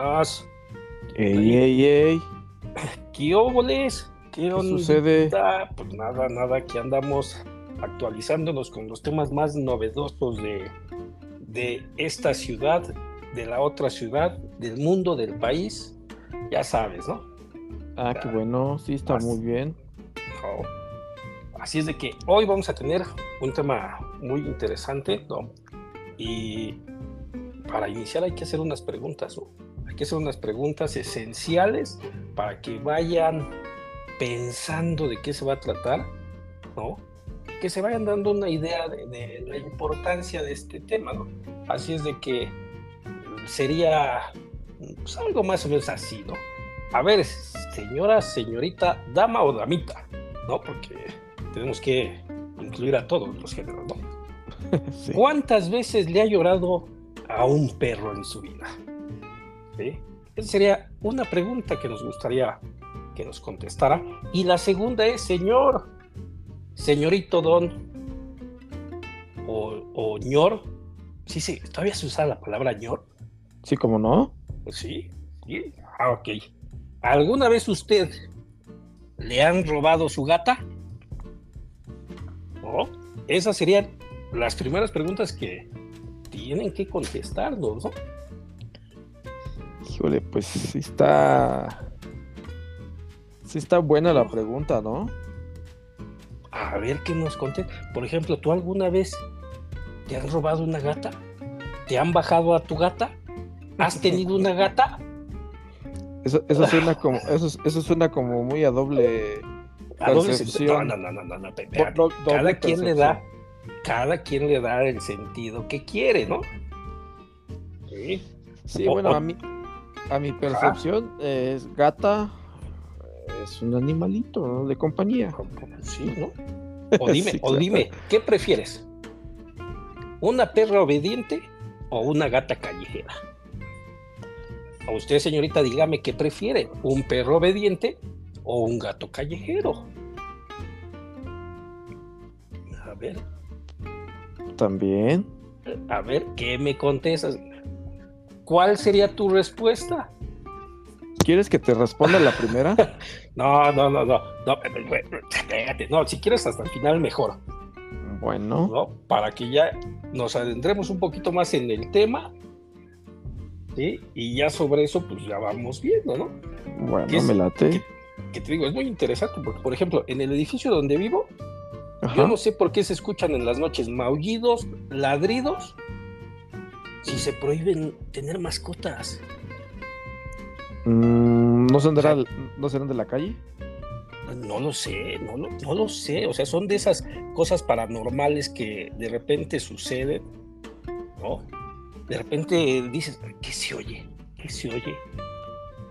buenas. Ey, ey, ey. ¿Qué óboles? ¿Qué, ¿Qué sucede? Pues nada, nada, aquí andamos actualizándonos con los temas más novedosos de, de esta ciudad, de la otra ciudad, del mundo, del país. Ya sabes, ¿no? Ah, qué bueno, sí, está muy bien. Así es de que hoy vamos a tener un tema muy interesante, ¿no? Y para iniciar hay que hacer unas preguntas, ¿no? Hay que hacer unas preguntas esenciales para que vayan pensando de qué se va a tratar, ¿no? Que se vayan dando una idea de, de la importancia de este tema, ¿no? Así es de que sería pues, algo más o menos así, ¿no? A ver, señora, señorita, dama o damita, ¿no? Porque tenemos que incluir a todos los géneros, ¿no? Sí. ¿Cuántas veces le ha llorado a un perro en su vida? ¿Sí? Esa sería una pregunta que nos gustaría que nos contestara. Y la segunda es, señor, señorito don, o, o ñor, sí, sí, todavía se usa la palabra ñor. Sí, como no. Pues sí, sí. Ah, ok. ¿Alguna vez usted le han robado su gata? ¿No? Esas serían las primeras preguntas que tienen que contestarnos, ¿no? Híjole, pues sí está. Sí está buena la pregunta, ¿no? A ver qué nos contesta. Por ejemplo, ¿tú alguna vez te han robado una gata? ¿Te han bajado a tu gata? ¿Has tenido una gata? Eso, eso suena como, eso, eso suena como muy a doble. ¿A Percepción. No, no, no, no, no, do- do- cada doble quien le da, cada quien le da el sentido que quiere, ¿no? Sí. Sí, O- bueno, o- a mi, a mi percepción es gata, es un animalito ¿no? de compañía. Sí, ¿no? O dime, Sí, o claro. dime, ¿qué prefieres? ¿Una perra obediente o una gata callejera? A usted, señorita, dígame qué prefiere, ¿un perro obediente o un gato callejero? A ver, También. a ver, ¿qué me contestas? ¿Cuál sería tu respuesta? ¿Quieres que te responda la primera? No, no, no, no, no, espérate, no, si quieres hasta el final mejor. Bueno, ¿no? Para que ya nos adentremos un poquito más en el tema, ¿sí? Y ya sobre eso, pues ya vamos viendo, ¿no? bueno, ¿Qué es- me late. Que te digo, es muy interesante, porque, por ejemplo, en el edificio donde vivo, yo no sé por qué se escuchan en las noches maullidos, ladridos, si se prohíben tener mascotas. Mm, ¿no, serán de la, ¿No serán de la calle? No lo sé, no lo, no lo sé. O sea, son de esas cosas paranormales que de repente suceden, ¿no? De repente dices, ¿qué se oye? ¿Qué se oye?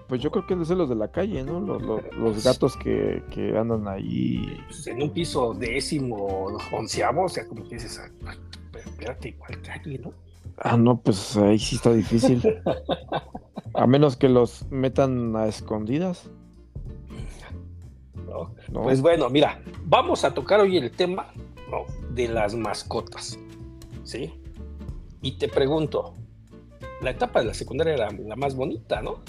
Pues yo creo que es de ser los de la calle, ¿no? Los, los- los gatos que, que andan ahí. Pues en un piso décimo, onceavo, o sea, como que dices, "Ah, espérate, igual calle, ¿no? Ah, no, pues ahí sí está difícil. A menos que los metan a escondidas, ¿No? ¿no? Pues bueno, mira, vamos a tocar hoy el tema ¿no? de las mascotas, ¿sí? Y te pregunto, la etapa de la secundaria era la más bonita, ¿no?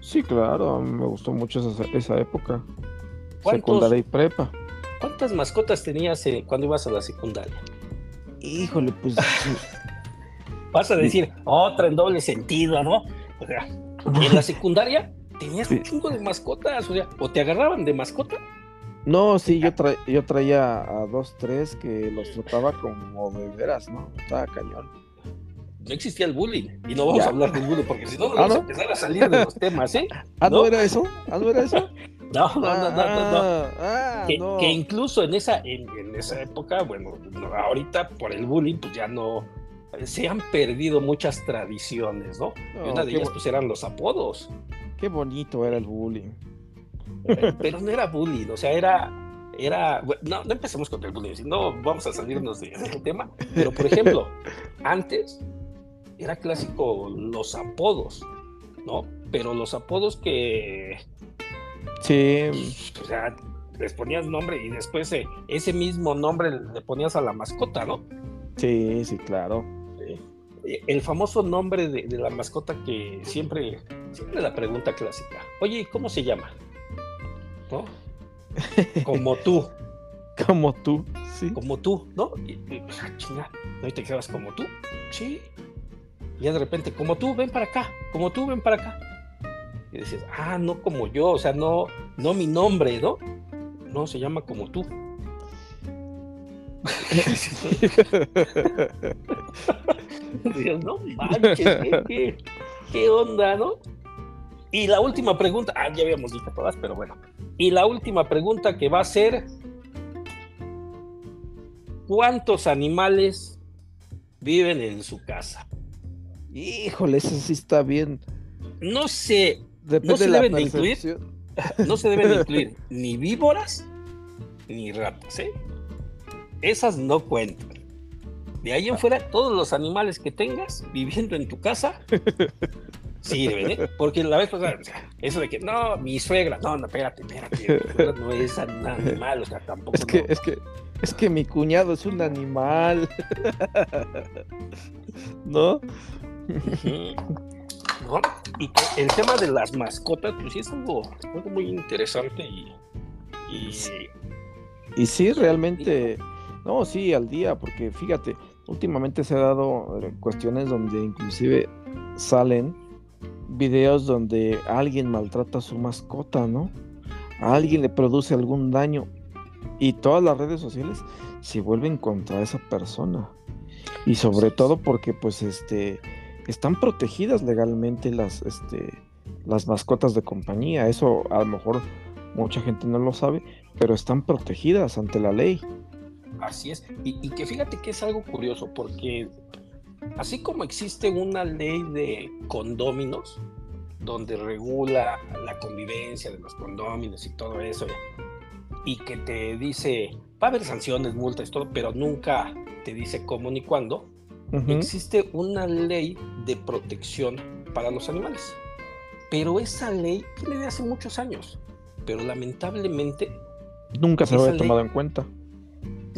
Sí, claro, me gustó mucho esa, esa época. ¿Cuántos- Secundaria y prepa. ¿Cuántas mascotas tenías eh, cuando ibas a la secundaria? Híjole, pues Vas a decir otra en doble sentido, ¿no? O sea, en la secundaria tenías un chingo de mascotas, o sea, o te agarraban de mascota. No, sí, yo, tra- yo traía a dos, tres que los trataba como de veras, ¿no? Estaba cañón. No existía el bullying. Y no vamos Ya. a hablar del bullying, porque si no, nos Ah, vamos a empezar a salir de los temas, ¿eh? Ah, ¿no, ¿No? era eso? ¿Ah, no era eso? No, no, no, no, no. no. Ah, ah, que, no. que incluso en esa, en, en esa época, bueno, no, ahorita por el bullying, pues ya no, se han perdido muchas tradiciones, ¿no? y No, una de ellas pues eran los apodos, qué bonito era el bullying. eh, pero no era bullying, o sea, era, era, no, no empecemos con el bullying, no vamos a salirnos de- del tema, pero por ejemplo, antes era clásico los apodos, ¿no? Pero los apodos que, Sí, o sea, les ponías nombre y después eh, ese mismo nombre le ponías a la mascota, ¿no? sí, sí, claro. El famoso nombre de, de la mascota que siempre, siempre la pregunta clásica. Oye, ¿cómo se llama? ¿No? Como tú. Como tú, sí. Como tú, ¿no? Y, y, ah, chinga, ¿no te quedas como tú? Sí. Y ya de repente, como tú, ven para acá, como tú, ven para acá. Y dices, ah, no como yo, o sea, no, no mi nombre, ¿no? No, se llama como tú. Dios, no manches, ¿qué, qué, qué onda, no? Y la última pregunta, ah, ya habíamos dicho todas, pero bueno. Y la última pregunta que va a ser, ¿cuántos animales viven en su casa? Híjole, eso sí está bien. No sé, Depende no se de deben de incluir, no se deben de incluir ni víboras ni ratas, ¿eh? Esas no cuentan. De ahí en fuera, todos los animales que tengas viviendo en tu casa sirven, ¿eh? Porque la vez pasada, o sea, eso de que no, mi suegra, no, no, espérate, espérate, no es un animal, o sea, tampoco. Es que, no. es que, es que mi cuñado es un animal. ¿No? ¿No? Y que el tema de las mascotas, pues sí es algo, algo muy interesante y, y Y sí, realmente, no, sí, al día, porque fíjate, últimamente se ha dado eh, cuestiones donde inclusive salen videos donde alguien maltrata a su mascota, ¿no? A alguien le produce algún daño y todas las redes sociales se vuelven contra esa persona. Y sobre todo porque pues este están protegidas legalmente las este las mascotas de compañía. Eso a lo mejor mucha gente no lo sabe, pero están protegidas ante la ley. Así es. Y, y que fíjate que es algo curioso, porque así como existe una ley de condóminos, donde regula la convivencia de los condóminos y todo eso, y que te dice, va a haber sanciones, multas, todo, pero nunca te dice cómo ni cuándo, existe una ley de protección para los animales. Pero esa ley viene de hace muchos años, pero lamentablemente Nunca se esa había ley- tomado en cuenta.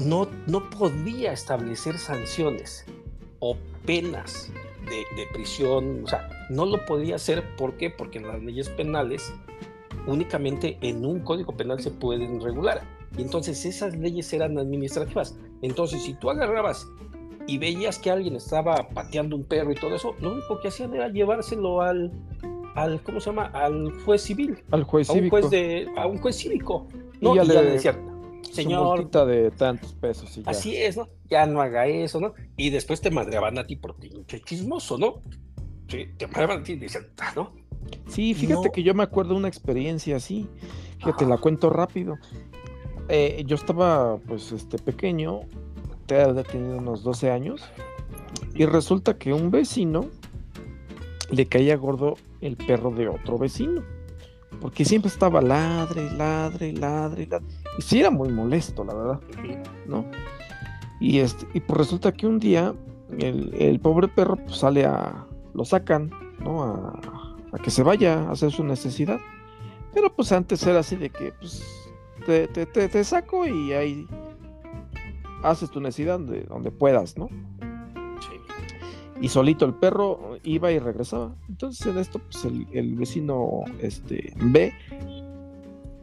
No, no podía establecer sanciones o penas de, de prisión, o sea, no lo podía hacer, ¿por qué? Porque en las leyes penales únicamente en un código penal se pueden regular. Y entonces esas leyes eran administrativas. Entonces, si tú agarrabas y veías que alguien estaba pateando un perro y todo eso, lo único que hacían era llevárselo al, al ¿cómo se llama? Al juez civil, Al juez a un cívico. juez de, a un juez cívico. Y No, ya y ya le- le decían, Su señor, multita de tantos pesos y ya. Así es, ¿no? Ya no haga eso, ¿no? Y después te madreaban a ti por pinche chismoso, ¿no? Sí, te madreaban a ti y decían, ah, ¿no? Sí, fíjate No. que yo me acuerdo de una experiencia así. Fíjate, Ajá. la cuento rápido. Eh, yo estaba, pues, este, pequeño, te había tenido unos 12 años, y resulta que un vecino le caía gordo el perro de otro vecino, porque siempre estaba ladre, ladre, ladre, ladre. Y sí era muy molesto, la verdad. ¿no? Y, este, y pues resulta que un día el, el pobre perro pues, sale a, lo sacan, ¿no? A, a que se vaya a hacer su necesidad. Pero pues antes era así de que pues te, te, te- te saco y ahí haces tu necesidad donde, donde puedas, ¿no? Y solito el perro iba y regresaba. Entonces en esto pues el, el vecino este, ve,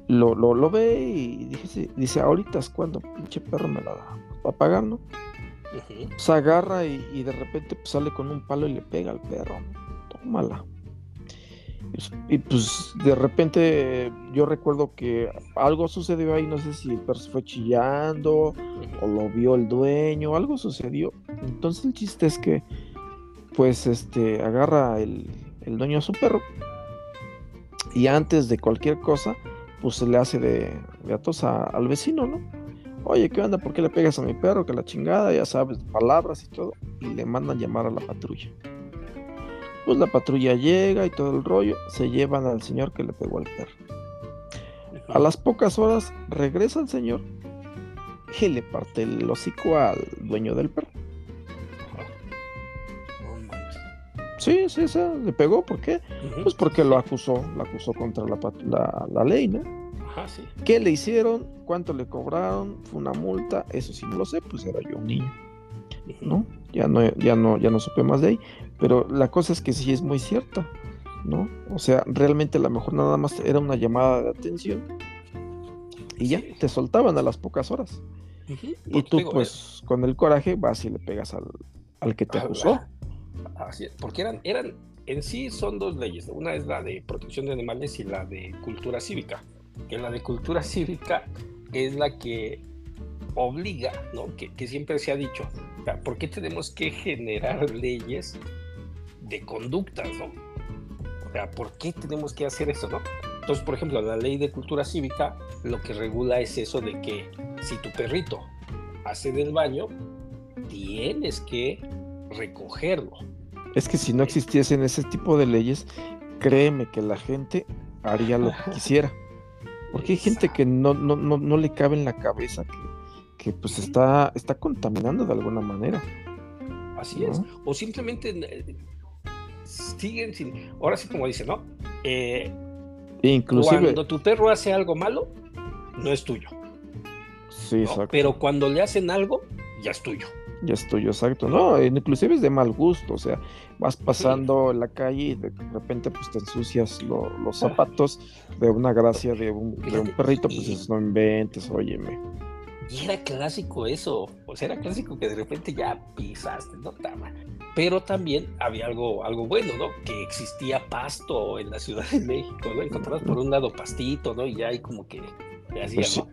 lo, lo, lo ve y dice, dice, ahorita es cuando pinche perro me la va a pagar, ¿no? Se agarra y, y de repente pues, sale con un palo y le pega al perro. Tómala. Y, pues- Y pues de repente yo recuerdo que algo sucedió ahí, no sé si el perro se fue chillando o lo vio el dueño, algo sucedió. Entonces el chiste es que pues este agarra el, el dueño a su perro y antes de cualquier cosa pues se le hace de, de al vecino, ¿no? Oye, ¿qué onda? ¿Por qué le pegas a mi perro? Que la chingada, ya sabes, palabras y todo. Y le mandan llamar a la patrulla. Pues la patrulla llega y todo el rollo. Se llevan al señor que le pegó al perro. A las pocas horas regresa el señor y le parte el hocico al dueño del perro. Sí, sí, sí, le pegó. ¿Por qué? Pues porque lo acusó, lo acusó contra la, la, la ley, ¿no? Ajá, sí. ¿Qué le hicieron? ¿Cuánto le cobraron? ¿Fue una multa? Eso sí no lo sé, pues era yo un niño. ¿no? Ya no, ya no, ya no supe más de ahí. Pero la cosa es que sí es muy cierta. ¿no? O sea, realmente a lo mejor nada más era una llamada de atención y ya te soltaban a las pocas horas. Y tú, pues, con el coraje vas y le pegas al, al que te acusó. Porque eran, eran, en sí son dos leyes. Una es la de protección de animales y la de cultura cívica. Que la de cultura cívica es la que obliga, ¿no? Que, que siempre se ha dicho, ¿por qué tenemos que generar leyes de conductas, ¿no? O sea, ¿por qué tenemos que hacer eso, no? Entonces, por ejemplo, la ley de cultura cívica lo que regula es eso de que si tu perrito hace del baño, tienes que recogerlo. Es que si no existiesen ese tipo de leyes, créeme que la gente haría lo que quisiera. Porque hay gente que no, no, no, le cabe en la cabeza que, que pues está, está contaminando de alguna manera. Así es. O simplemente eh, siguen sin. Ahora sí, como dice, ¿no? Eh, Inclusive. Cuando tu perro hace algo malo, no es tuyo. Sí, exacto. Pero cuando le hacen algo, ya es tuyo. Ya es tuyo, exacto. No, inclusive es de mal gusto. O sea, vas pasando en la calle y de repente pues te ensucias los zapatos de una gracia de un, de un perrito, pues no inventes, óyeme. Y era clásico eso, o sea, era clásico que de repente ya pisaste, ¿no? Pero también había algo, algo bueno, ¿no? Que existía pasto en la Ciudad de México, ¿no? Encontrabas por un lado pastito, ¿no? Y ya hay como que, pues ¿no?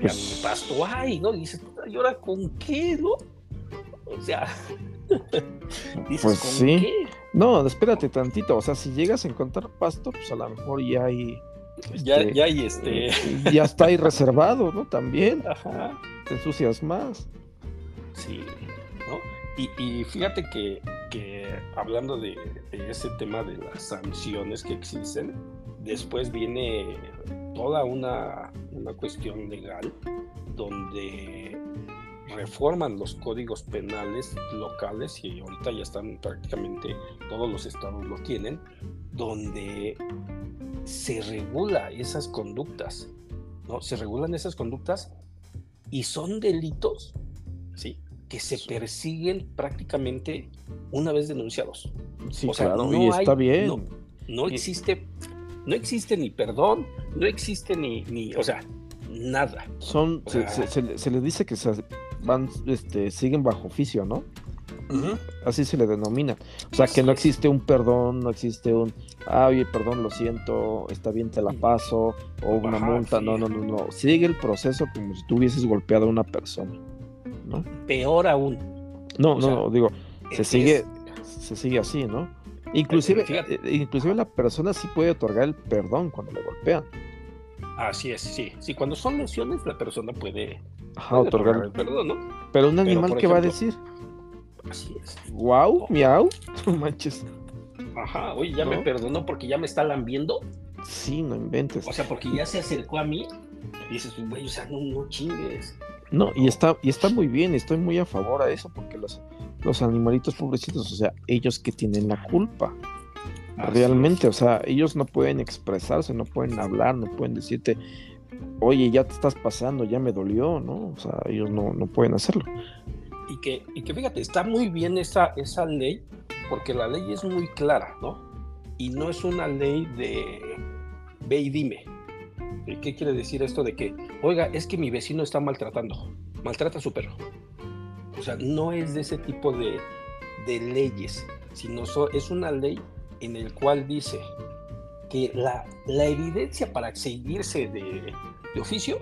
Pues pasto hay, ¿no? Y dices, ¿y ahora con qué, no? O sea, dices, pues ¿con sí. qué? No, espérate tantito, o sea, si llegas a encontrar pasto, pues a lo mejor ya hay ya, este, ya hay este. Ya está ahí reservado, ¿no? También. Ajá. Te ensucias más. Sí, ¿no? Y, fíjate que, hablando de, ese tema de las sanciones que existen, después viene toda una, una cuestión legal donde reforman los códigos penales locales y ahorita ya están prácticamente todos los estados lo tienen, donde se regula esas conductas, ¿no? Se regulan esas conductas y son delitos, ¿sí? Que se persiguen prácticamente una vez denunciados. Sí, claro, y está bien. No, existe, no existe ni perdón, no existe ni, ni o sea, nada. Son, se, les dice que se van, este, siguen bajo oficio, ¿no? Así se le denomina. O sea, que no existe un perdón, no existe un, ah, oye, perdón, lo siento, está bien, te la paso, o una multa. No, no, no, no. Sigue el proceso como si tú hubieses golpeado a una persona. ¿no? Peor aún. No, no, digo, se sigue, se sigue así, ¿no? Inclusive, eh, inclusive la persona sí puede otorgar el perdón cuando le golpean. Así es, sí. Sí, cuando son lesiones, la persona puede, otorgar, el perdón, ¿no? Pero un animal, ¿qué va a decir? Así es. Wow, miau, no manches. Ajá, oye, ya me perdonó porque ya me está lambiendo. Sí, no inventes. O sea, porque ya se acercó a mí y dices, güey, o sea, no, no chingues. No, y está, y está muy bien, estoy muy a favor a eso, porque los, los animalitos pobrecitos, o sea, ellos que tienen la culpa. Realmente, o sea, ellos no pueden expresarse, no pueden hablar, no pueden decirte, oye, ya te estás pasando, ya me dolió, ¿no? O sea, ellos no, no pueden hacerlo y que, y que fíjate, está muy bien esa, esa ley, porque la ley es muy clara, ¿no? Y no es una ley de ve y dime. ¿Qué quiere decir esto de que, oiga, es que mi vecino está maltratando, maltrata a su perro? O sea, no es de ese tipo de, de leyes, sino es una ley en el cual dice que la, la evidencia para seguirse de, de oficio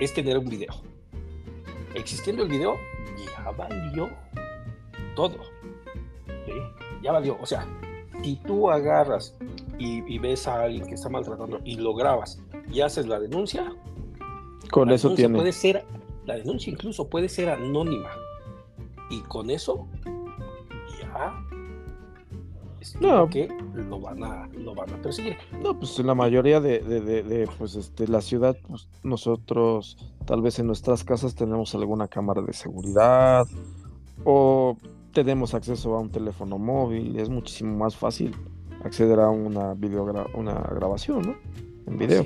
es tener un video. Existiendo el video, ya valió todo. Ya valió. O sea, si tú agarras y, ves a alguien que está maltratando y lo grabas y haces la denuncia, con eso tiene. Puede ser, la denuncia incluso puede ser anónima. Y con eso, no. que lo van a lo van a perseguir. No, pues en la mayoría de, de, pues este la ciudad, pues nosotros tal vez en nuestras casas tenemos alguna cámara de seguridad o tenemos acceso a un teléfono móvil, es muchísimo más fácil acceder a una video una grabación, ¿no? En video.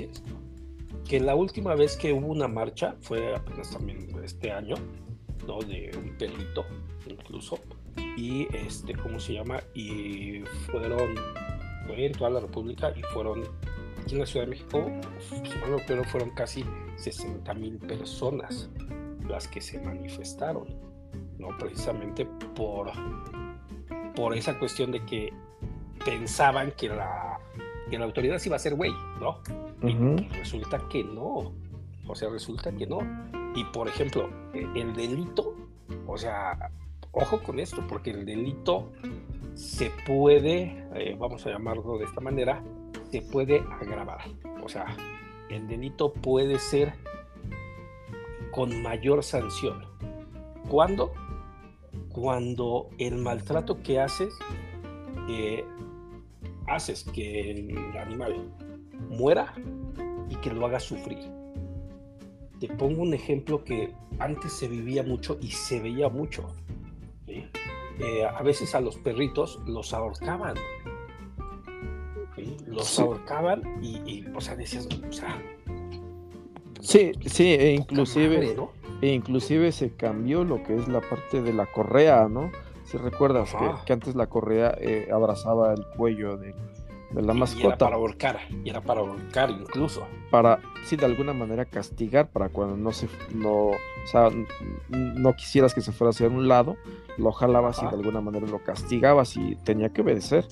Que la última vez que hubo una marcha fue apenas también este año, ¿no? De un perrito, incluso y este, ¿cómo se llama? Y fueron fue en toda la República y fueron, aquí en la Ciudad de México, bueno, pero fueron casi 60 mil personas las que se manifestaron, ¿no? Precisamente por, por esa cuestión de que pensaban que la, que la autoridad se iba a hacer güey, ¿no? Y resulta que no. O sea, resulta que no. Y por ejemplo, e, el delito, o sea, ojo con esto, porque el delito se puede, eh, vamos a llamarlo de esta manera, se puede agravar. O sea, el delito puede ser con mayor sanción. ¿Cuándo? Cuando el maltrato que haces haces que el animal muera y que lo haga sufrir. Te pongo un ejemplo que antes se vivía mucho y se veía mucho. Eh, a veces a los perritos los ahorcaban. Los ahorcaban y, o sea, decías, o sea, Sí, sí, e inclusive, e inclusive se cambió lo que es la parte de la correa, ¿no? Si recuerdas que, antes la correa eh, abrazaba el cuello de, la mascota. Y era para ahorcar, y era para ahorcar incluso. Para, sí, de alguna manera castigar, para cuando no se, no, o sea, no quisieras que se fuera hacia un lado, lo jalabas y de alguna manera lo castigabas y tenía que obedecer.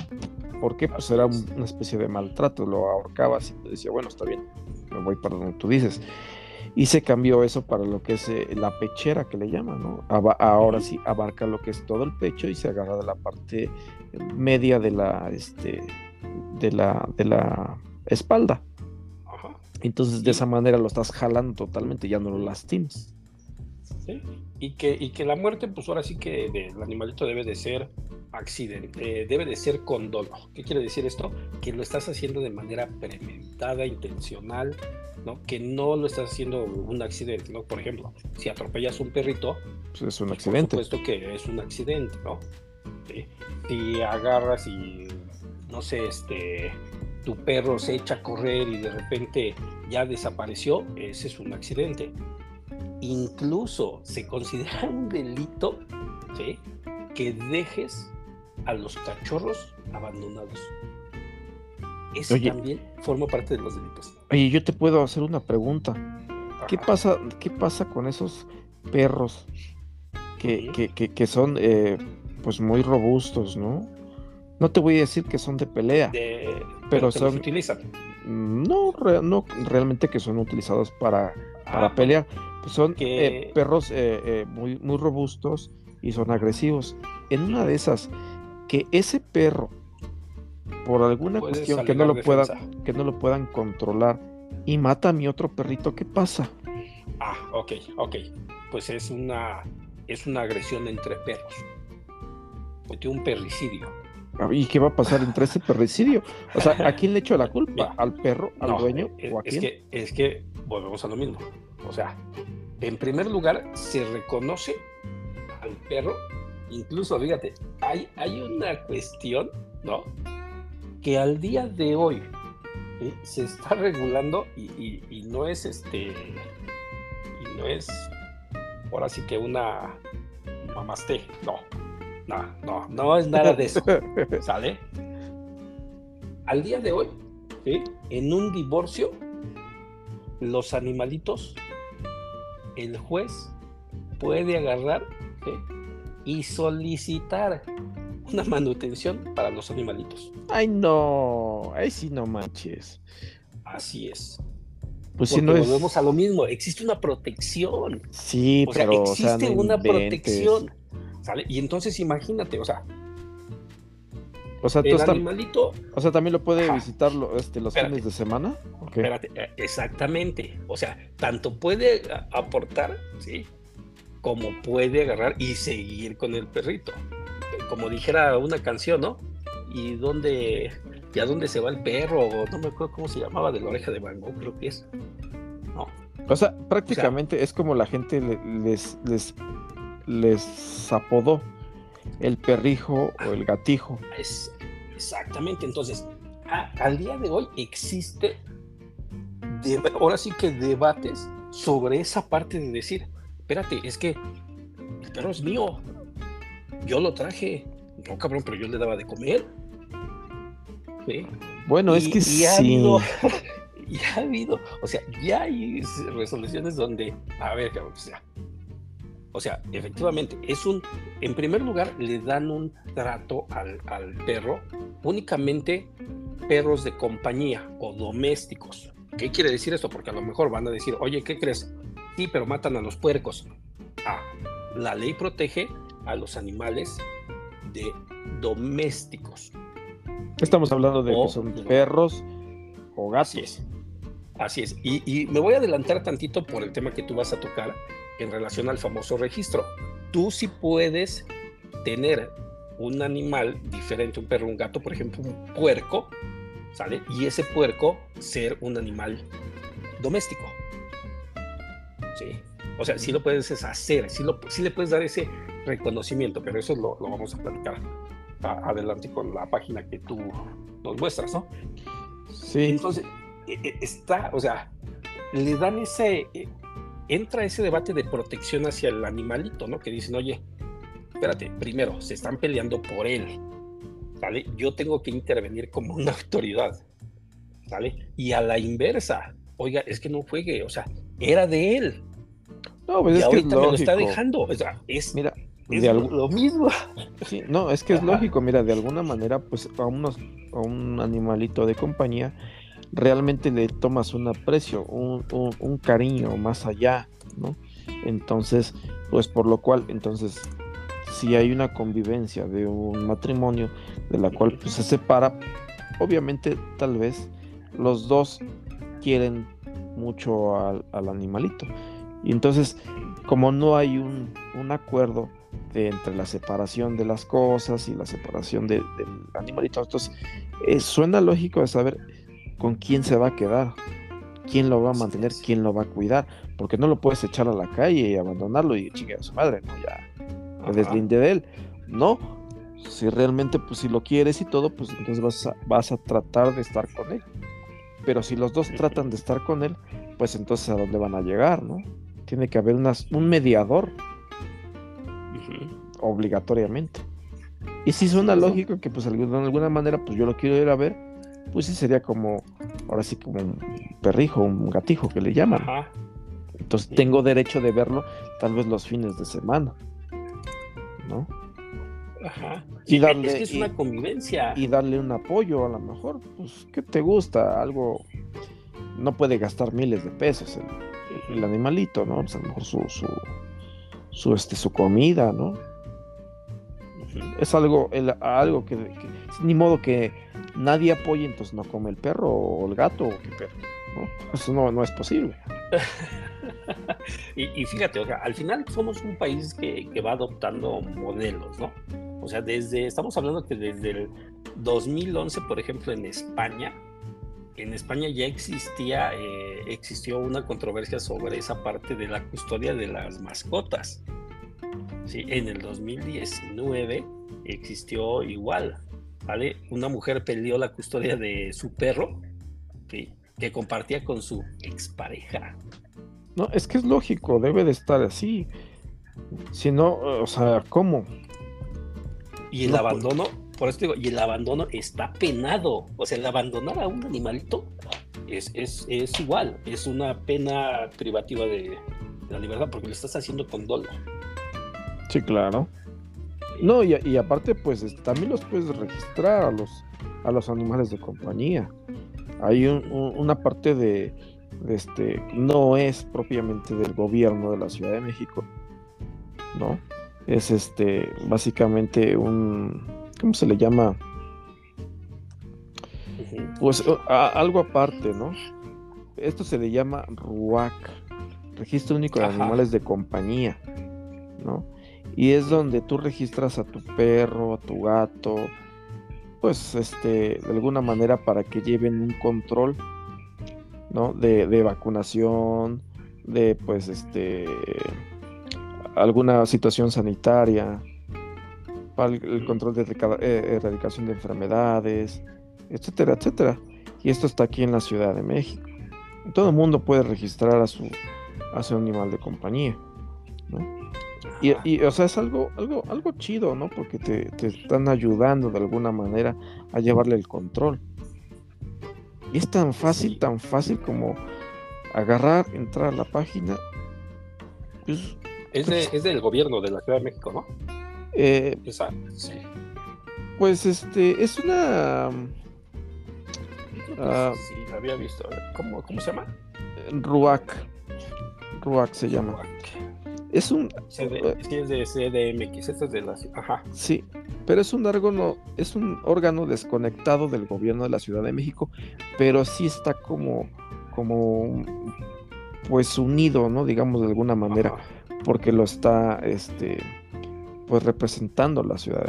Porque pues era una especie de maltrato, lo ahorcabas y te decía, bueno, está bien, me voy para donde tú dices y se cambió eso para lo que es eh, la pechera que le llaman, ¿no? ahora sí abarca lo que es todo el pecho y se agarra de la parte media de la, este, de la, de la espalda. Entonces de esa manera lo estás jalando totalmente, ya no lo lastimas. ¿Sí? Y, que, y que la muerte, pues ahora sí que el animalito debe de ser accidente, eh, debe de ser con dolo. ¿Qué quiere decir esto? Que lo estás haciendo de manera premeditada, intencional, ¿no? Que no lo estás haciendo un accidente, ¿no? Por ejemplo, si atropellas un perrito, pues es un pues, accidente. Por supuesto que es un accidente, ¿no? Si agarras y, no sé, este, tu perro se echa a correr y de repente ya desapareció, ese es un accidente. Incluso se considera un delito, ¿sí? Que dejes a los cachorros abandonados. Eso también forma parte de los delitos. Oye, yo te puedo hacer una pregunta. ¿Qué pasa, ¿Qué pasa con esos perros que, que, son eh, pues muy robustos, ¿no? No te voy a decir que son de pelea, pero, son... utilizan. No, no realmente que son utilizados para, para ah, pelear. son eh, perros eh, muy, muy robustos y son agresivos. En una de esas, que ese perro, por alguna cuestión que no, lo puedan, que no lo puedan controlar y mata a mi otro perrito, ¿qué pasa? Ah, ok, ok. Pues es una, es una agresión entre perros. Metió un perricidio. ¿Y qué va a pasar entre ese perricidio? O sea, ¿a quién le echo la culpa? ¿Al perro? ¿Al dueño? Es, ¿O a quién? Es que, es que volvemos a lo mismo. O sea, en primer lugar, se reconoce al perro incluso, fíjate, hay, hay una cuestión, ¿no? Que al día de hoy se está regulando y, no es este, y no es, ahora sí que una mamaste, no, no, no, no es nada de eso, ¿sale? Al día de hoy, en un divorcio, los animalitos, el juez puede agarrar y solicitar una manutención para los animalitos. Ay, no, ay, sí, no manches. Así es. Pues si no volvemos a lo mismo, existe una protección. Sí, o sea, existe una protección. ¿Sale? Y entonces imagínate, o sea, o sea, el animalito. O sea, también lo puede visitar este, los fines de semana. Espérate, eh, exactamente. O sea, tanto puede aportar, ¿sí? como puede agarrar y seguir con el perrito. Como dijera una canción, ¿no? ¿Y dónde, y a dónde se va el perro? No me acuerdo cómo se llamaba, de la oreja de Van creo que es. No. O sea, prácticamente es como la gente les, les, les apodó el perrijo o el gatijo. Es, exactamente, entonces, al día de hoy existe, ahora sí que debates sobre esa parte de decir, espérate, es que el perro es mío. Yo lo traje. No, cabrón, pero yo le daba de comer. Bueno, es que sí. Ha habido, ya ha habido, o sea, ya hay resoluciones donde, a ver, o sea, o sea, efectivamente, es un, en primer lugar, le dan un trato al, al perro únicamente perros de compañía o domésticos. ¿Qué quiere decir esto? Porque a lo mejor van a decir, oye, ¿qué crees? Sí, pero matan a los puercos. Ah, la ley protege a los animales de domésticos. Estamos hablando de que son perros o gatos. Así es. Y, me voy a adelantar tantito por el tema que tú vas a tocar en relación al famoso registro. Tú sí puedes tener un animal diferente, un perro, un gato, por ejemplo, un puerco, ¿sale? Y ese puerco ser un animal doméstico. Sí. O sea, sí lo puedes hacer, sí, lo, sí le puedes dar ese reconocimiento, pero eso lo, lo vamos a platicar adelante con la página que tú nos muestras, ¿no? Sí. Entonces, e, e, está, o sea, le dan ese, e, entra ese debate de protección hacia el animalito, ¿no? Que dicen, oye, espérate, primero, se están peleando por él, ¿vale? Yo tengo que intervenir como una autoridad, ¿vale? Y a la inversa, oiga, es que no juegue, o sea, era de él. No, pues es que es me lo está dejando, o sea, es... Mira, es lo mismo. Sí, no, es que es lógico, mira, de alguna manera, pues a, unos, a un animalito de compañía realmente le tomas un aprecio, un, un, cariño más allá, ¿no? Entonces, pues por lo cual, entonces, si hay una convivencia de un matrimonio de la cual pues, se separa, obviamente tal vez los dos quieren mucho al, animalito. Y entonces, como no hay un, un acuerdo de, entre la separación de las cosas y la separación del animalito, entonces eh, suena lógico de saber con quién se va a quedar, quién lo va a mantener, quién lo va a cuidar, porque no lo puedes echar a la calle y abandonarlo y chingue a su madre, ¿no? Ya me deslinde de él. No, si realmente, pues si lo quieres y todo, pues entonces vas a, vas a tratar de estar con él. Pero si los dos tratan de estar con él, pues entonces a dónde van a llegar, ¿no? Tiene que haber unas, un mediador. Obligatoriamente. Y si suena lógico que pues de alguna manera pues yo lo quiero ir a ver, pues sí sería como, ahora sí como un perrijo, un gatijo que le llaman. Entonces tengo derecho de verlo tal vez los fines de semana. ¿No? Ajá. Y darle, es que es una convivencia. Y darle un apoyo a lo mejor, pues, ¿qué te gusta? Algo, no puede gastar miles de pesos el, animalito, ¿no? Pues a lo mejor su, su, su, este, su comida, ¿no? Es algo, algo que, ni modo que nadie apoye, entonces no come el perro o el gato o qué perro. ¿no? Eso no, no es posible. y, fíjate, o sea, al final somos un país que, que, va adoptando modelos, ¿no? O sea, desde, estamos hablando que desde el 2011, por ejemplo, en España, en España ya existía, eh, existió una controversia sobre esa parte de la custodia de las mascotas. ¿sí? En el 2019 existió igual, ¿vale? Una mujer peleó la custodia de su perro, que compartía con su expareja. No, es que es lógico, debe de estar así. Si no, o sea, ¿cómo? Y el abandono, por eso digo, y el abandono está penado. O sea, el abandonar a un animalito es, es, es igual, es una pena privativa de, la libertad porque lo estás haciendo con dolo. Sí, claro. No, y, aparte, pues también los puedes registrar a los, a los animales de compañía. Hay una parte de, este, no es propiamente del gobierno de la Ciudad de México, ¿no? Es este, básicamente un, ¿cómo se le llama? Pues algo aparte, ¿no? Esto se le llama RUAC, Registro Único de Animales de Compañía, ¿no? Y es donde tú registras a tu perro, a tu gato, pues este, de alguna manera para que lleven un control, ¿no? De, vacunación, de pues este, alguna situación sanitaria, para el, control de eh, erradicación de enfermedades, etcétera, etcétera. Y esto está aquí en la Ciudad de México. Todo el mundo puede registrar a su, a su animal de compañía, ¿no? Y, o sea, es algo, algo, algo chido, ¿no? Porque te, están ayudando de alguna manera a llevarle el control. Es tan fácil, tan fácil como agarrar, entrar a la página. Pues, es, de, es, del gobierno de la Ciudad de México, ¿no? Eh, sí. Pues este, es una. Uh, sí, había visto. ¿Cómo, ¿Cómo, se llama? RUAC. RUAC se llama. Es un. CD, sí, es de CDMX, este es de la. Ajá. Sí, pero es un órgano, es un órgano desconectado del gobierno de la Ciudad de México, pero sí está como, como, pues unido, ¿no? Digamos de alguna manera, porque lo está, este, pues representando la Ciudad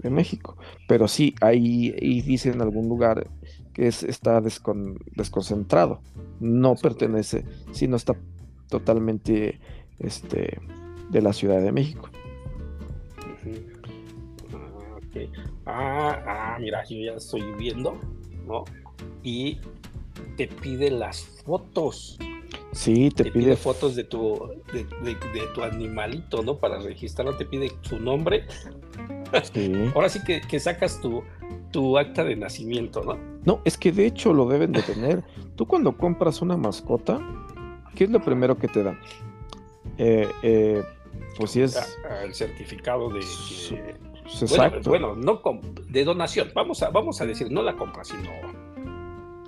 de, México. Pero sí, ahí, dice en algún lugar que es, está desconcentrado, no pertenece, sino está totalmente este, de la Ciudad de México. Ah, ah, mira, yo ya estoy viendo, ¿no? Y te pide las fotos. Sí, te, pide... fotos de tu, de, tu animalito, ¿no? Para registrarlo, te pide su nombre. Sí. Ahora sí que, que sacas tu, tu acta de nacimiento, ¿no? No, es que de hecho lo deben de tener. Tú cuando compras una mascota, ¿qué es lo primero que te dan? Eh, eh, pues si es... El certificado de... Exacto. Bueno, no de donación. Vamos a, vamos a decir, no la compras, sino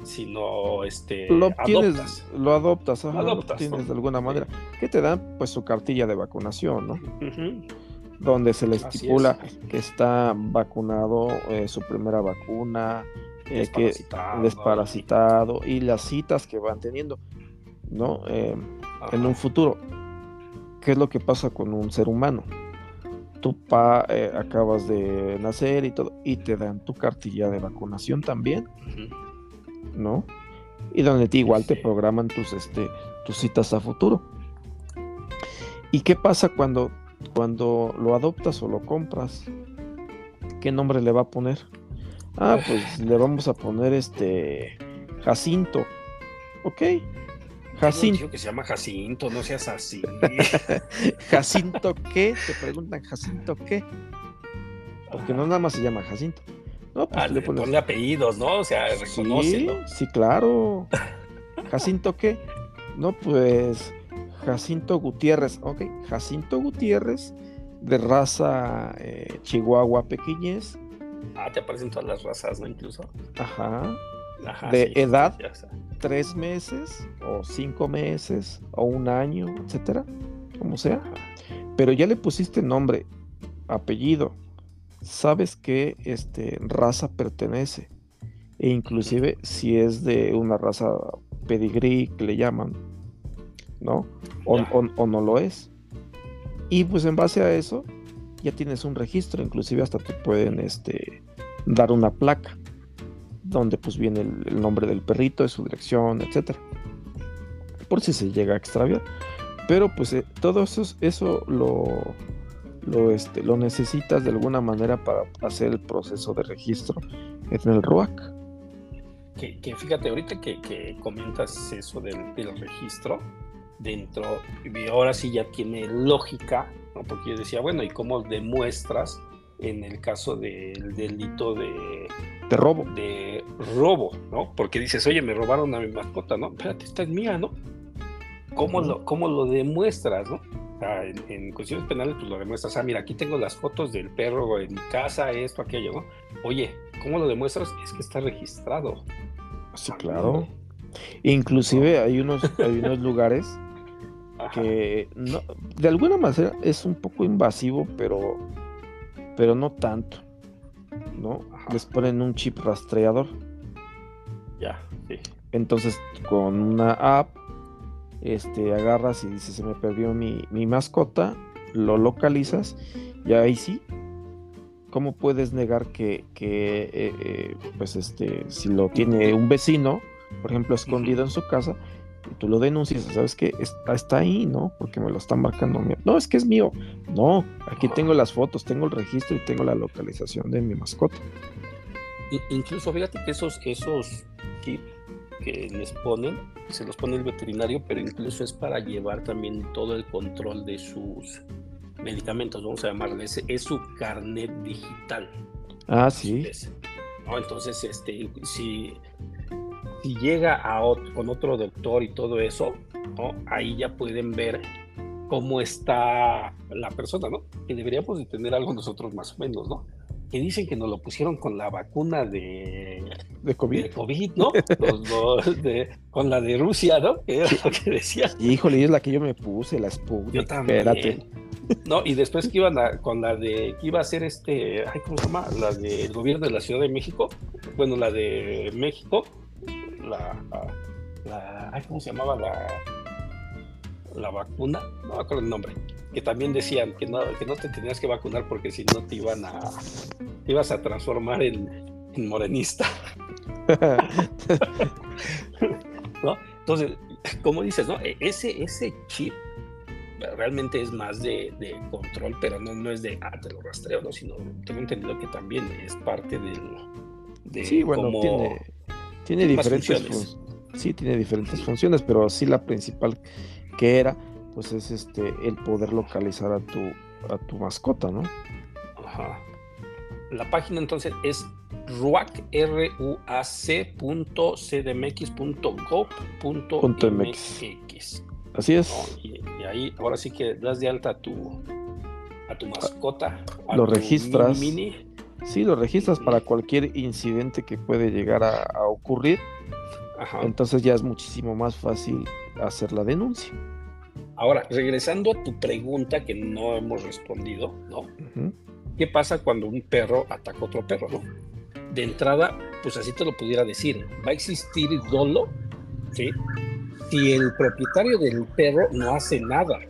sino este lo adoptas. lo adoptas, tienes de alguna manera. ¿Qué te dan? Pues su cartilla de vacunación, ¿no? Donde se le estipula que está vacunado eh, su primera vacuna, eh, desparasitado, que desparasitado y las citas que van teniendo, ¿no? Eh, en un futuro. ¿Qué es lo que pasa con un ser humano? tu pa eh, acabas de nacer y todo, y te dan tu cartilla de vacunación también, ¿no? Y donde te igual te programan tus, este, tus citas a futuro. ¿Y qué pasa cuando, cuando lo adoptas o lo compras? ¿Qué nombre le va a poner? Ah, pues le vamos a poner este Jacinto. Ok, Jacinto. que se llama Jacinto, no seas así. ¿Jacinto qué? Te preguntan, ¿Jacinto qué? Porque no nada más se llama Jacinto. No, pues ah, le pones... Ponle apellidos, ¿no? O sea, reconócelo. Sí, sí, claro. ¿Jacinto qué? No, pues Jacinto Gutiérrez. Ok, Jacinto Gutiérrez, de raza eh, Chihuahua pequeñez. Ah, te aparecen todas las razas, ¿no? Incluso. Ajá. de edad, tres meses o cinco meses o un año, etcétera, como sea. Pero ya le pusiste nombre, apellido, sabes qué este, raza pertenece e inclusive si es de una raza pedigrí que le llaman, ¿no? O, o, no lo es. Y pues en base a eso ya tienes un registro, inclusive hasta te pueden este, dar una placa donde pues viene el, nombre del perrito, su dirección, etcétera. Por si se llega a extraviar. Pero pues eh, todo eso, eso lo, lo, este, lo necesitas de alguna manera para hacer el proceso de registro en el RUAC. Que, fíjate, ahorita que, comentas eso del, registro, dentro, y ahora sí ya tiene lógica, porque yo decía, bueno, ¿y cómo demuestras en el caso del delito de, de robo. De robo, ¿no? Porque dices, oye, me robaron a mi mascota, ¿no? Espérate, esta es mía, ¿no? ¿Cómo, lo, cómo lo demuestras, ¿no? O sea, en, cuestiones penales, pues lo demuestras. Ah, mira, aquí tengo las fotos del perro en mi casa, esto, aquello, ¿no? Oye, ¿cómo lo demuestras? Es que está registrado. Sí, claro. Inclusive hay unos, hay unos lugares que no, de alguna manera es un poco invasivo, pero pero no tanto, ¿no? Les ponen un chip rastreador. Ya, sí. Entonces, con una app, este, agarras y dices, se me perdió mi, mascota, lo localizas, y ahí sí, ¿cómo puedes negar que, que eh, eh, pues este, si lo tiene un vecino, por ejemplo, escondido en su casa, y tú lo denuncias, ¿sabes qué? Está, está ahí, ¿no? Porque me lo están marcando. No, es que es mío. No, aquí tengo las fotos, tengo el registro y tengo la localización de mi mascota. Incluso fíjate que esos, esos que les ponen, se los pone el veterinario, pero incluso es para llevar también todo el control de sus medicamentos, vamos a llamarle, es, su carnet digital. Ah, sí. ¿no? Entonces, este, si si llega a con otro doctor y todo eso, ¿no? ahí ya pueden ver cómo está la persona, ¿no? Que deberíamos de tener algo nosotros más o menos, ¿no? Que dicen que nos lo pusieron con la vacuna de, de, COVID. ¿no? con la de Rusia, ¿no? Que era lo que decía. Híjole, es la que yo me puse, la Sputnik. Yo también. Espérate. No, y después que iban a, con la de, que iba a ser este, ay, ¿cómo se llama? La del gobierno de la Ciudad de México, bueno, la de México, la, la, ay, ¿cómo se llamaba? La, la vacuna, no me acuerdo el nombre, que también decían que no, que no te tenías que vacunar porque si no te iban a, te ibas a transformar en, en morenista. ¿No? Entonces, como dices, ¿no? E, ese, ese chip realmente es más de, control, pero no, no es de, ah, te lo rastreo, ¿no? Sino tengo entendido que también es parte del... De sí, bueno, tiene, tiene diferentes funciones. Sí, tiene diferentes funciones, pero sí la principal que era, pues es este, el poder localizar a tu, a tu mascota, ¿no? Ajá. La página entonces es ruac, r u a c Así es. Y, ahí ahora sí que das de alta a tu, a tu mascota. lo registras. Sí, lo registras para cualquier incidente que puede llegar a, ocurrir. Entonces ya es muchísimo más fácil hacer la denuncia. Ahora, regresando a tu pregunta que no hemos respondido, ¿no? ¿Qué pasa cuando un perro ataca a otro perro, no? De entrada, pues así te lo pudiera decir, va a existir dolo, ¿sí? Si el propietario del perro no hace nada,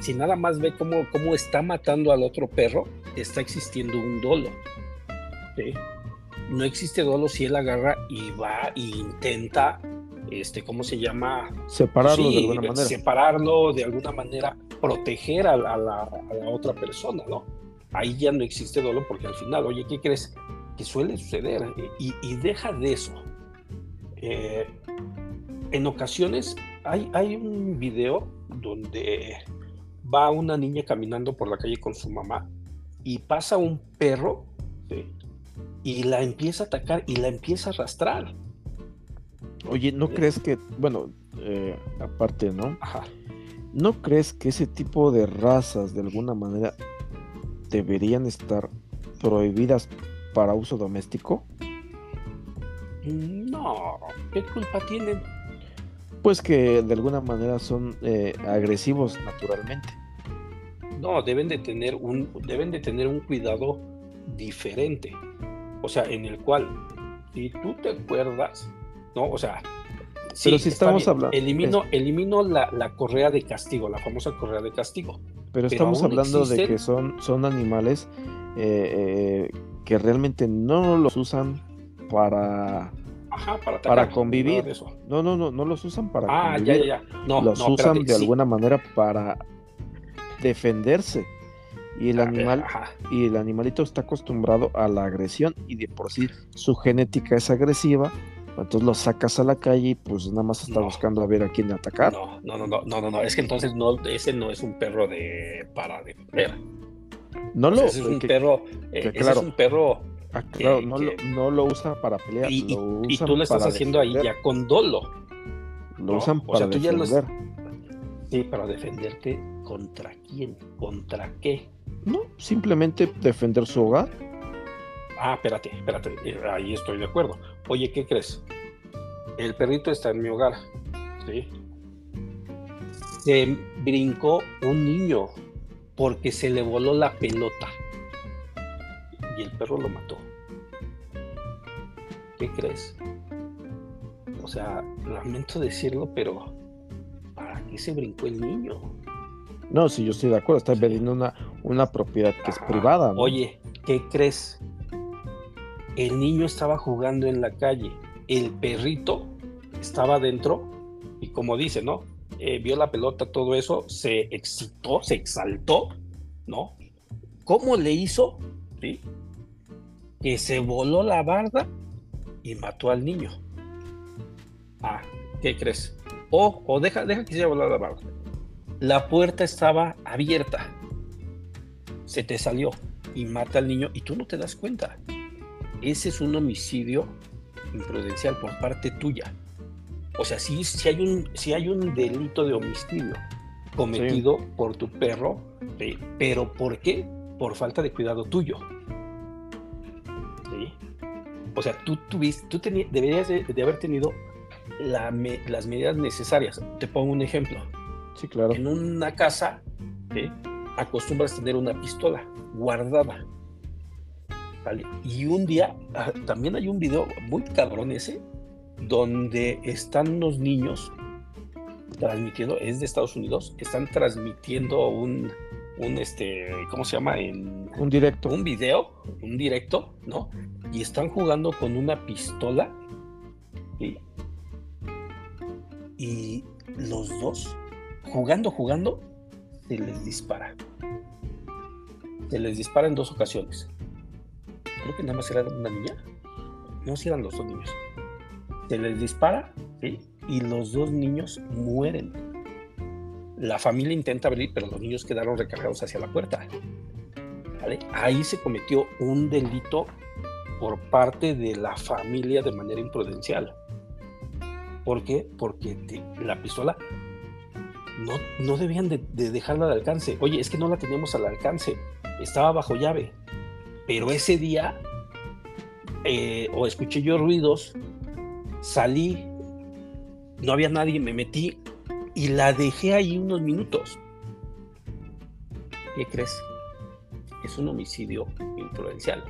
si nada más ve cómo, cómo está matando al otro perro, está existiendo un dolo. No existe dolo si él agarra y va e intenta, este, ¿cómo se llama? Separarlo de alguna manera. Separarlo de alguna manera, proteger a, la, otra persona, ¿no? Ahí ya no existe dolo porque al final, oye, ¿qué crees? Que suele suceder. Y, deja de eso. Eh, en ocasiones hay, hay un video donde va una niña caminando por la calle con su mamá y pasa un perro y la empieza a atacar y la empieza a arrastrar. Oye, ¿no crees que, bueno, eh, aparte, ¿no? Ajá. ¿No crees que ese tipo de razas de alguna manera deberían estar prohibidas para uso doméstico? No, ¿qué culpa tienen? pues que de alguna manera son eh, agresivos naturalmente. No, deben de tener un, deben de tener un cuidado diferente. O sea, en el cual, si tú te acuerdas, ¿no? O sea, pero si estamos hablando. Elimino, elimino la, la, correa de castigo, la famosa correa de castigo. Pero, estamos hablando de que son, son animales eh, eh, que realmente no los usan para para, convivir. No, no, no, no los usan para ah, convivir. Ya, ya, No, los usan de alguna manera para defenderse. Y el animal y el animalito está acostumbrado a la agresión y de por sí su genética es agresiva. Entonces lo sacas a la calle y pues nada más está buscando a ver a quién atacar. No, no, no, no, no, no, es que entonces no, ese no es un perro de para defender. No lo. es un perro, eh, es un perro Ah, claro, no, lo, no, lo, usa para pelear. Y, lo y tú lo estás haciendo ahí ya con dolo. Lo usan para defender. Sí, para defenderte contra quién, contra qué. No, simplemente defender su hogar. Ah, espérate, espérate, eh, ahí estoy de acuerdo. Oye, ¿qué crees? El perrito está en mi hogar, ¿sí? Se brincó un niño porque se le voló la pelota y el perro lo mató. ¿Qué crees? O sea, lamento decirlo, pero ¿para qué se brincó el niño? No, si yo estoy de acuerdo, está vendiendo una, una propiedad que es privada. Oye, ¿qué crees? El niño estaba jugando en la calle, el perrito estaba dentro y como dice, ¿no? Eh, vio la pelota, todo eso, se excitó, se exaltó, ¿no? ¿Cómo le hizo? ¿Sí? que se voló la barda y mató al niño. Ah, ¿qué crees? O, o deja, deja que se voló la barda. La puerta estaba abierta. Se te salió y mata al niño y tú no te das cuenta. Ese es un homicidio imprudencial por parte tuya. O sea, si, si, hay, un, si hay un delito de homicidio cometido por tu perro, pero ¿por qué? Por falta de cuidado tuyo. ¿Sí? O sea, tú, tuviste, tú deberías de, haber tenido las medidas necesarias. Te pongo un ejemplo. Sí, claro. En una casa acostumbras tener una pistola guardada. Y un día, ah, también hay un video muy cabrón ese, donde están los niños transmitiendo, es de Estados Unidos, están transmitiendo un, un este, ¿cómo se llama? En, un directo. Un video, un directo, ¿no? Y están jugando con una pistola. Y los dos, jugando, jugando, se les dispara. Se les dispara en dos ocasiones. Creo que nada más era una niña. No, si eran los dos niños se les dispara y los dos niños mueren. La familia intenta abrir, pero los niños quedaron recargados hacia la puerta. Ahí se cometió un delito por parte de la familia de manera imprudencial. ¿Por qué? Porque la pistola no, no debían de, dejarla al alcance. Oye, es que no la teníamos al alcance. Estaba bajo llave. Pero ese día, eh, o escuché yo ruidos, salí, no había nadie, me metí y la dejé ahí unos minutos. ¿Qué crees? Es un homicidio imprudencial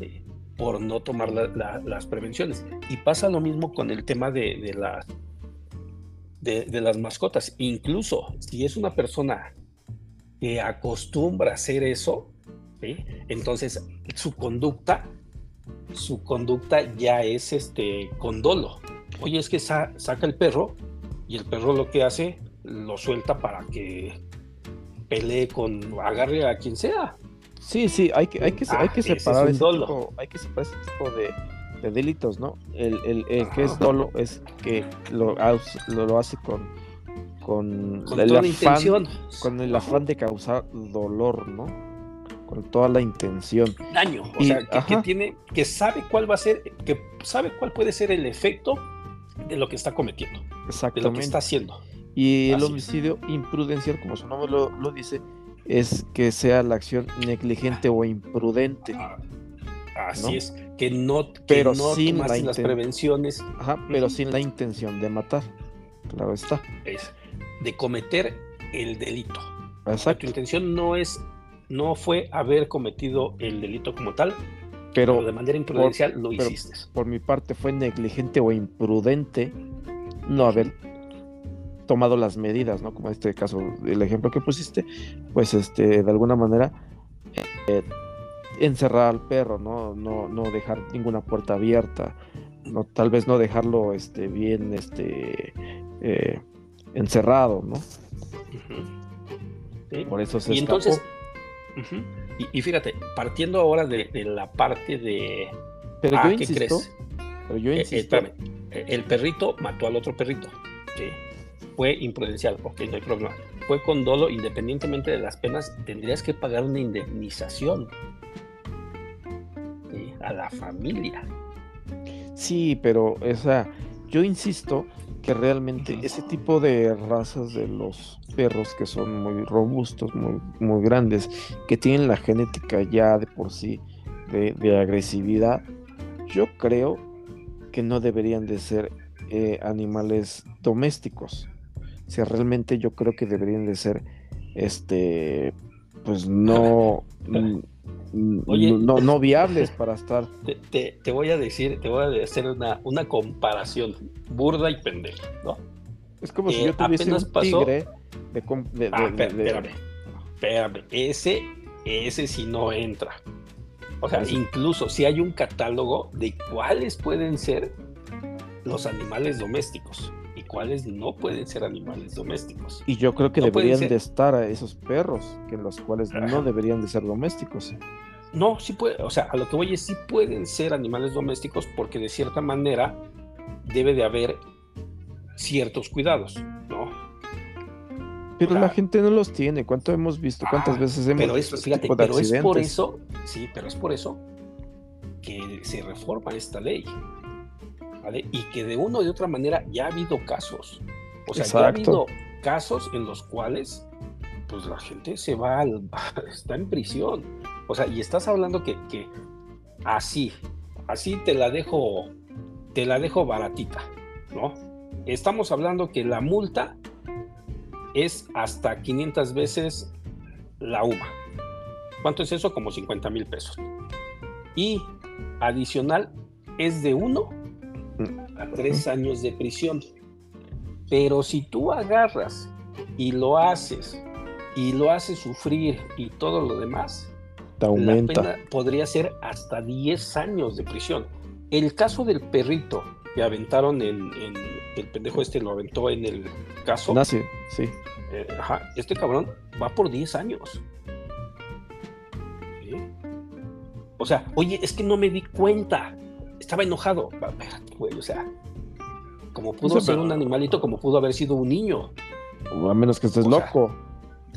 eh, por no tomar las prevenciones. Y pasa lo mismo con el tema de, las, de, las mascotas. Incluso si es una persona que acostumbra a hacer eso, entonces su conducta su conducta ya es este con dolo. Oye, es que saca el perro y el perro lo que hace lo suelta para que pelee con, agarre a quien sea. Sí, sí, hay que, hay que, hay que separar ese tipo, hay que separar ese tipo de, delitos, ¿no? El, el, que es dolo es que lo, lo, hace con, con, el afán, con el afán de causar dolor, ¿no? con toda la intención. Daño, o sea, que, tiene, que sabe cuál va a ser, que sabe cuál puede ser el efecto de lo que está cometiendo, Exactamente. de lo que está haciendo. Y el homicidio imprudencial, como su nombre lo, dice, es que sea la acción negligente o imprudente. Ah, así es, que no, que pero sin las prevenciones. Ajá, pero sin la intención de matar. Claro está. Es de cometer el delito. Exacto. Tu intención no es no fue haber cometido el delito como tal, pero, de manera imprudencial lo hiciste. Por mi parte fue negligente o imprudente no haber tomado las medidas, ¿no? Como en este caso, el ejemplo que pusiste, pues este, de alguna manera eh, encerrar al perro, ¿no? No, no dejar ninguna puerta abierta, no, tal vez no dejarlo este, bien este, eh, encerrado, ¿no? Por eso se y entonces y, fíjate, partiendo ahora de, la parte de. Pero yo ah, insisto, crees? Pero yo eh, insisto. Eh, el perrito mató al otro perrito. Fue imprudencial, ok, no hay problema. Fue con dolo, independientemente de las penas, tendrías que pagar una indemnización a la familia. Sí, pero, o sea, yo insisto que realmente ese tipo de razas de los perros que son muy robustos, muy, muy grandes, que tienen la genética ya de por sí de, agresividad, yo creo que no deberían de ser eh, animales domésticos. O sea, realmente yo creo que deberían de ser, este, pues no... no, no viables para estar. Te, te, voy a decir, te voy a hacer una, una comparación burda y pendeja, ¿no? Es como si yo tuviese un tigre de, de, ah, espérame, espérame, ese, ese sí no entra. O sea, incluso si hay un catálogo de cuáles pueden ser los animales domésticos y cuáles no pueden ser animales domésticos. Y yo creo que deberían de estar a esos perros, que los cuales no deberían de ser domésticos. No, sí puede, o sea, a lo que voy es sí pueden ser animales domésticos porque de cierta manera debe de haber ciertos cuidados, ¿no? Pero la gente no los tiene. ¿Cuánto hemos visto? ¿Cuántas ah, veces hemos pero visto? Fíjate, pero es por eso, sí, pero es por eso que se reforma esta ley. ¿Vale? Y que de una o de otra manera ya ha habido casos. O sea, ya ha habido casos en los cuales pues la gente se va al, está en prisión. O sea, y estás hablando que, que así, así te la dejo, te la dejo baratita, ¿no? Estamos hablando que la multa es hasta 500 veces la UMA. ¿Cuánto es eso? Como 50 mil pesos. Y adicional es de uno a tres años de prisión. Pero si tú agarras y lo haces y lo haces sufrir y todo lo demás, Te aumenta. la pena podría ser hasta 10 años de prisión. El caso del perrito que aventaron en, en el pendejo este lo aventó en el caso. Nace, sí. Eh, ajá, este cabrón va por 10 años. ¿Sí? O sea, oye, es que no me di cuenta. Estaba enojado. Güey, o sea, como pudo ser pero- un animalito, como pudo haber sido un niño. A menos que estés O sea, loco.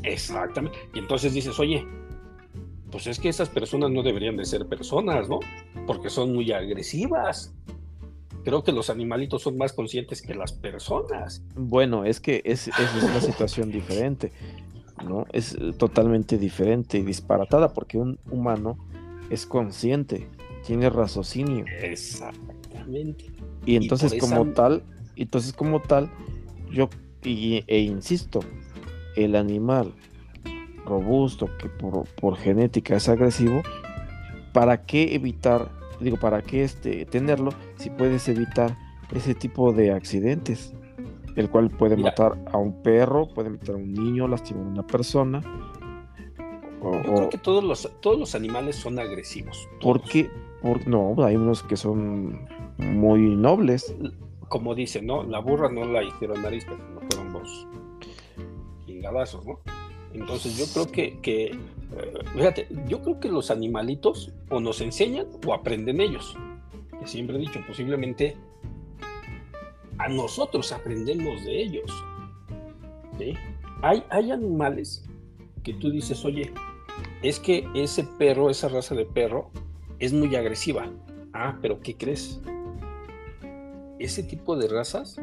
Exactamente. Y entonces dices, oye, pues es que esas personas no deberían de ser personas, ¿no? Porque son muy agresivas. Creo que los animalitos son más conscientes que las personas. Bueno, es que es, es una situación diferente, ¿no? Es eh, totalmente diferente y disparatada porque un humano es consciente, tiene raciocinio Exactamente. y entonces por esa- como tal, entonces como tal, yo y- e insisto, el animal robusto que por, por genética es agresivo, ¿para qué evitar, digo, para qué este tenerlo si puedes evitar ese tipo de accidentes? El cual puede Mira. matar a un perro, puede matar a un niño, lastimar a una persona. O, Yo creo que todos los, todos los animales son agresivos. ¿Por qué? No, hay unos que son muy nobles. Como dicen, ¿no? La burra no la hicieron arisca, sino fueron los ¿no? Entonces yo creo que, que eh, fíjate, yo creo que los animalitos o nos enseñan o aprenden ellos. Que siempre he dicho, posiblemente a nosotros aprendemos de ellos. Hay, hay animales que tú dices, oye, es que ese perro, esa raza de perro, es muy agresiva. Ah, pero ¿qué crees? Ese tipo de razas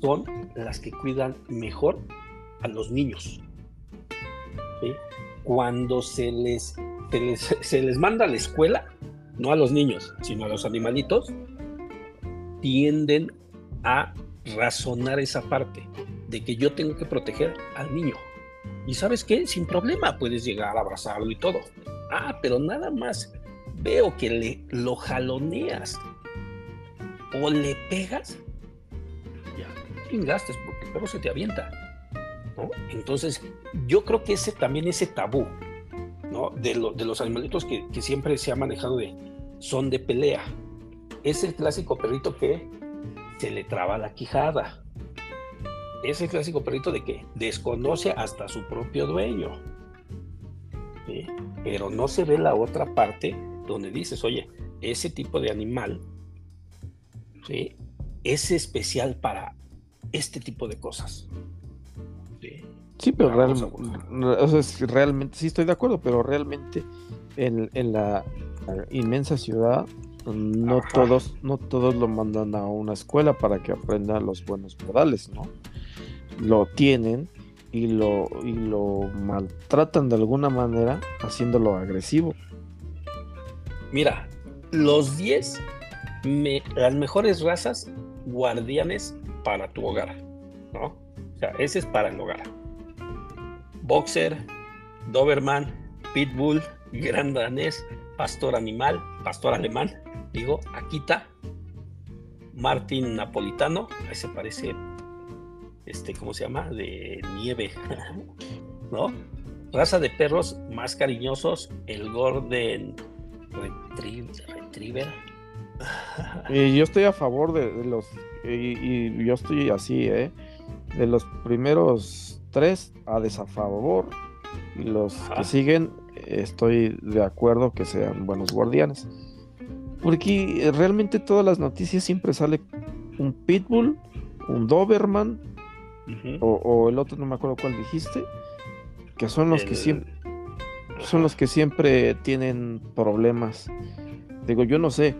son las que cuidan mejor a los niños. Cuando se les, se les, se les manda a la escuela, no a los niños, sino a los animalitos, tienden a razonar esa parte de que yo tengo que proteger al niño. Y sabes qué, sin problema puedes llegar a abrazarlo y todo. Ah, pero nada más veo que le lo jaloneas o le pegas, ya chingaste porque el perro se te avienta. Entonces, yo creo que ese también ese tabú, ¿no? De, lo- de los animalitos que, siempre se ha manejado de son de pelea. Es el clásico perrito que se le traba la quijada. Es el clásico perrito de que desconoce hasta su propio dueño. Pero no se ve la otra parte donde dices, oye, ese tipo de animal ¿sí? es especial para este tipo de cosas. ¿sí? Sí, pero o sea, es realmente, sí estoy de acuerdo, pero realmente en, en la inmensa ciudad no Ajá. todos, no todos lo mandan a una escuela para que aprenda los buenos modales, ¿no? Lo tienen y lo, y lo maltratan de alguna manera haciéndolo agresivo. Mira, los 10 me- las mejores razas guardianes para tu hogar, ¿no? O sea, ese es para el hogar. Boxer, Doberman, Pitbull, Gran Danés, Pastor Animal, Pastor Alemán, digo, Akita, Martin Napolitano, ahí se parece, este, ¿cómo se llama? De nieve, ¿no? Raza de perros más cariñosos, el Retrie- Retriever. Y yo estoy a favor de, de los, y, y yo estoy así, ¿eh? De los primeros tres a desafavor, y los Ajá. que siguen, estoy de acuerdo que sean buenos guardianes. Porque realmente todas las noticias siempre sale un Pitbull, un Doberman, o, o el otro no me acuerdo cuál dijiste, que son los que siempre son los que siempre tienen problemas Digo, yo no sé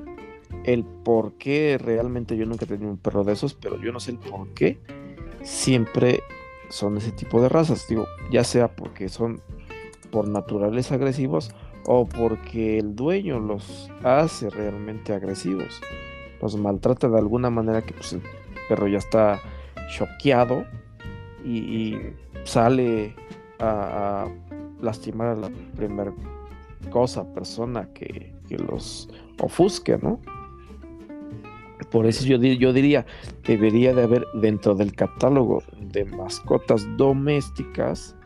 el por qué realmente yo nunca he tenido un perro de esos, pero yo no sé el por qué siempre son ese tipo de razas. Digo, ya sea porque son por naturales agresivos o porque el dueño los hace realmente agresivos. Los maltrata de alguna manera que pues, el perro ya está choqueado y, sale a, lastimar a la primera cosa, persona que, los ofusque, ¿no? Por eso yo, yo diría, debería de haber dentro del catálogo de mascotas domésticas.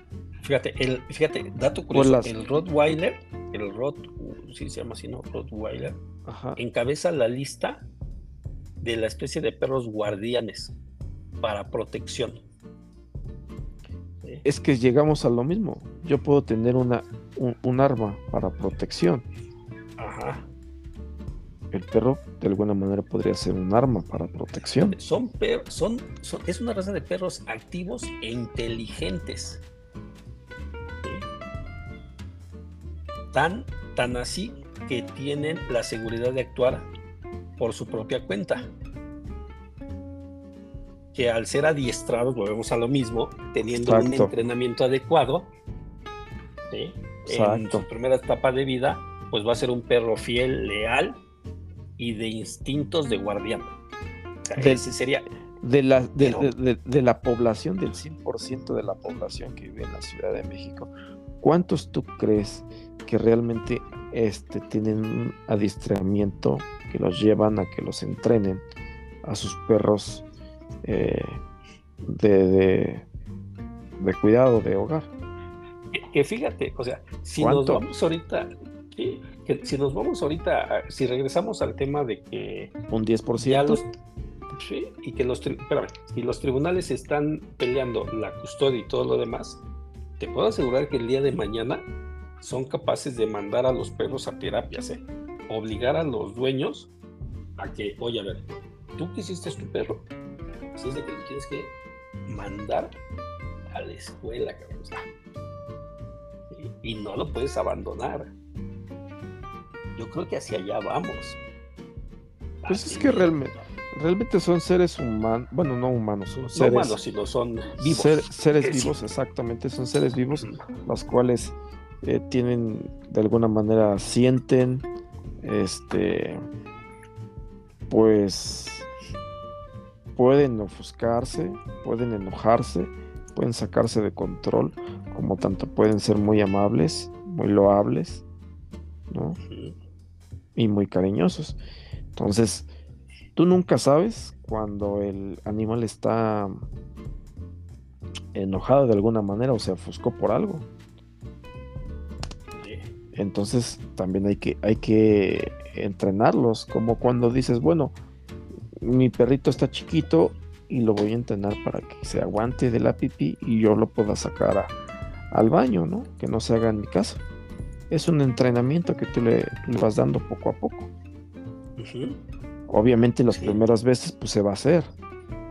Fíjate, el, fíjate, dato curioso, el Rottweiler, el Rot, si se llama así, ¿no? Rottweiler, encabeza la lista de la especie de perros guardianes para protección. Es que llegamos a lo mismo. Yo puedo tener una, un, arma para protección. Ajá. El perro, de alguna manera, podría ser un arma para protección. Son, son, son, es una raza de perros activos e inteligentes. Tan, tan así que tienen la seguridad de actuar por su propia cuenta que al ser adiestrados, volvemos a lo mismo, teniendo un entrenamiento adecuado, en su primera etapa de vida, pues va a ser un perro fiel, leal y de instintos de guardián. ese sería... De la, de, la población, del 100% de la población que vive en la Ciudad de México, ¿cuántos tú crees que realmente este, tienen un adiestramiento que los llevan a que los entrenen a sus perros eh, de, de, cuidado de hogar. Que, fíjate, o sea, si nos vamos ahorita, que si nos vamos ahorita, si regresamos al tema de que... Un 10%. sí, y que los, espérame, si los tribunales están peleando la custodia y todo lo demás, te puedo asegurar que el día de mañana son capaces de mandar a los perros a terapias, ¿eh? obligar a los dueños a que, oye, a ver, tú que hiciste tu perro, Así es de que lo tienes que mandar a la escuela, cabrón. Y no lo puedes abandonar. Yo creo que hacia allá vamos. Pues es que realmente, realmente son seres humanos, bueno, no humanos, son seres. No humanos, sino son vivos. seres vivos, exactamente, son seres vivos, los cuales eh, tienen, de alguna manera, sienten, este, pues pueden ofuscarse, pueden enojarse, pueden sacarse de control, como tanto pueden ser muy amables, muy loables, ¿no? Y muy cariñosos. Entonces, tú nunca sabes cuando el animal está enojado de alguna manera o se ofuscó por algo. Entonces también hay que, hay que entrenarlos, como cuando dices, bueno, mi perrito está chiquito y lo voy a entrenar para que se aguante de la pipí y yo lo pueda sacar al baño, ¿no? Que no se haga en mi casa. Es un entrenamiento que tú le, vas dando poco a poco. Obviamente las primeras veces pues se va a hacer,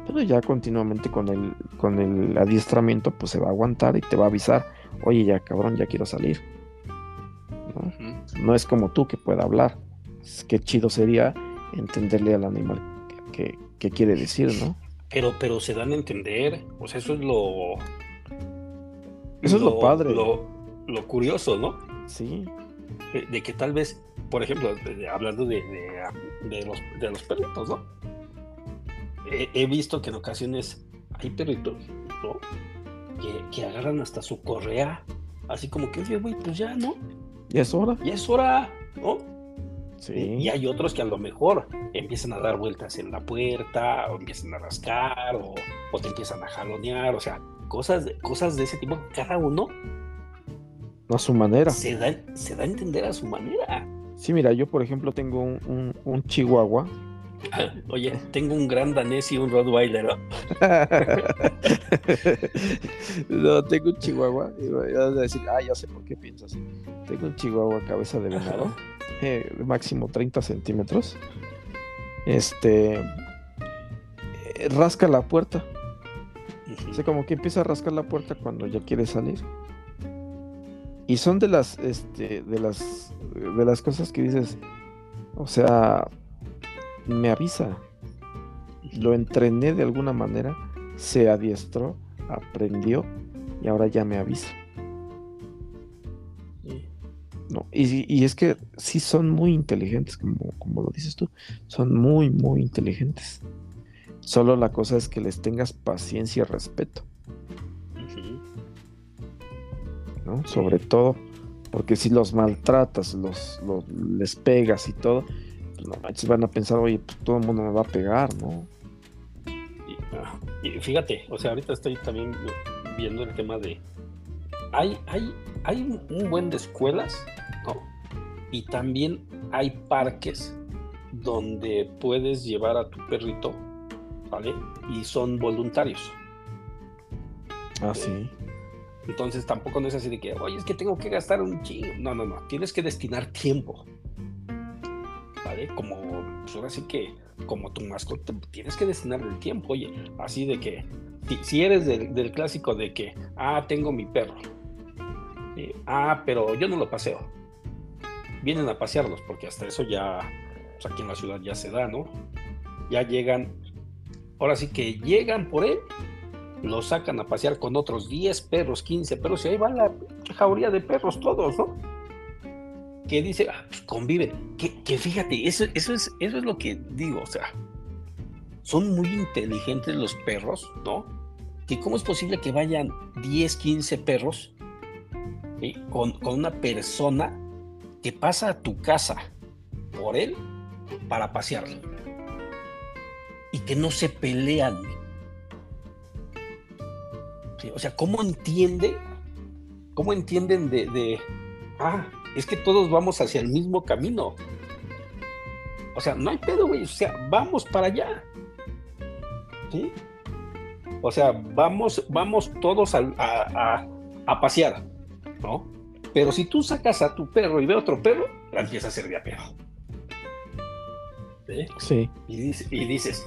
pero ya continuamente con el, con el adiestramiento pues se va a aguantar y te va a avisar, oye ya cabrón, ya quiero salir. ¿no? no es como tú que pueda hablar. Qué chido sería entenderle al animal qué, quiere decir, ¿no? Pero, pero se dan a entender, o sea, eso es lo... Eso es lo padre. Lo, curioso, ¿no? Sí. De, que tal vez, por ejemplo, hablando de, los, de los perritos, ¿no? He, visto que en ocasiones hay perritos, ¿no? Que, agarran hasta su correa, así como que, güey, pues ya, ¿no? Ya es hora. Ya es hora, ¿no? Y hay otros que a lo mejor empiezan a dar vueltas en la puerta, o empiezan a rascar, o, te empiezan a jalonear, o sea, cosas, cosas de ese tipo, cada uno. A su manera. Se da, se da a entender a su manera. Sí, mira, yo por ejemplo tengo un, chihuahua. Oye, tengo un gran danés y un Rottweiler. ¿no? tengo un chihuahua. Y vas a decir, ah, ya sé por qué piensas. Tengo un chihuahua cabeza de venado máximo 30 centímetros, este, eh, rasca la puerta. O como que empieza a rascar la puerta cuando ya quiere salir. Y son de las, este, de las, de las cosas que dices, O sea, me avisa. Lo entrené de alguna manera, se adiestró, aprendió y ahora ya me avisa. No, y, es que sí son muy inteligentes, como, como lo dices tú, son muy, muy inteligentes. Solo la cosa es que les tengas paciencia y respeto. ¿No? Sobre todo, porque si los maltratas, los, les pegas y todo, pues no manches, van a pensar, oye, pues todo el mundo me va a pegar, ¿no? Y, fíjate, o sea, ahorita estoy también viendo el tema de. Hay, hay, hay un buen de escuelas, ¿no? Y también hay parques donde puedes llevar a tu perrito y son voluntarios. Ah, sí. Entonces tampoco no es así de que, oye, es que tengo que gastar un chingo. No, no, no. Tienes que destinar tiempo. ¿Vale? Como, pues ahora sí que, como tu mascota, tienes que destinar el tiempo. Oye, así de que, si, eres del, clásico de que, ah, tengo mi perro. Ah, pero yo no lo paseo. Vienen a pasearlos, porque hasta eso ya, pues aquí en la ciudad ya se da, ¿no? Ya llegan ahora sí que llegan por él, lo sacan a pasear con otros 10 perros, 15 perros, y ahí va la jauría de perros todos, ¿no? Que dice, ah, pues conviven. Que, fíjate, eso, eso, es, eso es lo que digo, o sea, son muy inteligentes los perros, ¿no? Que cómo es posible que vayan 10, 15 perros con, una persona que pasa a tu casa por él para pasearlo y que no se pelean. O sea, ¿cómo entiende? ¿Cómo entienden de, ah, es que todos vamos hacia el mismo camino? O sea, no hay pedo, güey. O sea, vamos para allá. ¿Sí? O sea, vamos, vamos todos a, a, pasear, ¿no? Pero si tú sacas a tu perro y ve otro perro, la empieza a hacer de a Sí. Y, dices,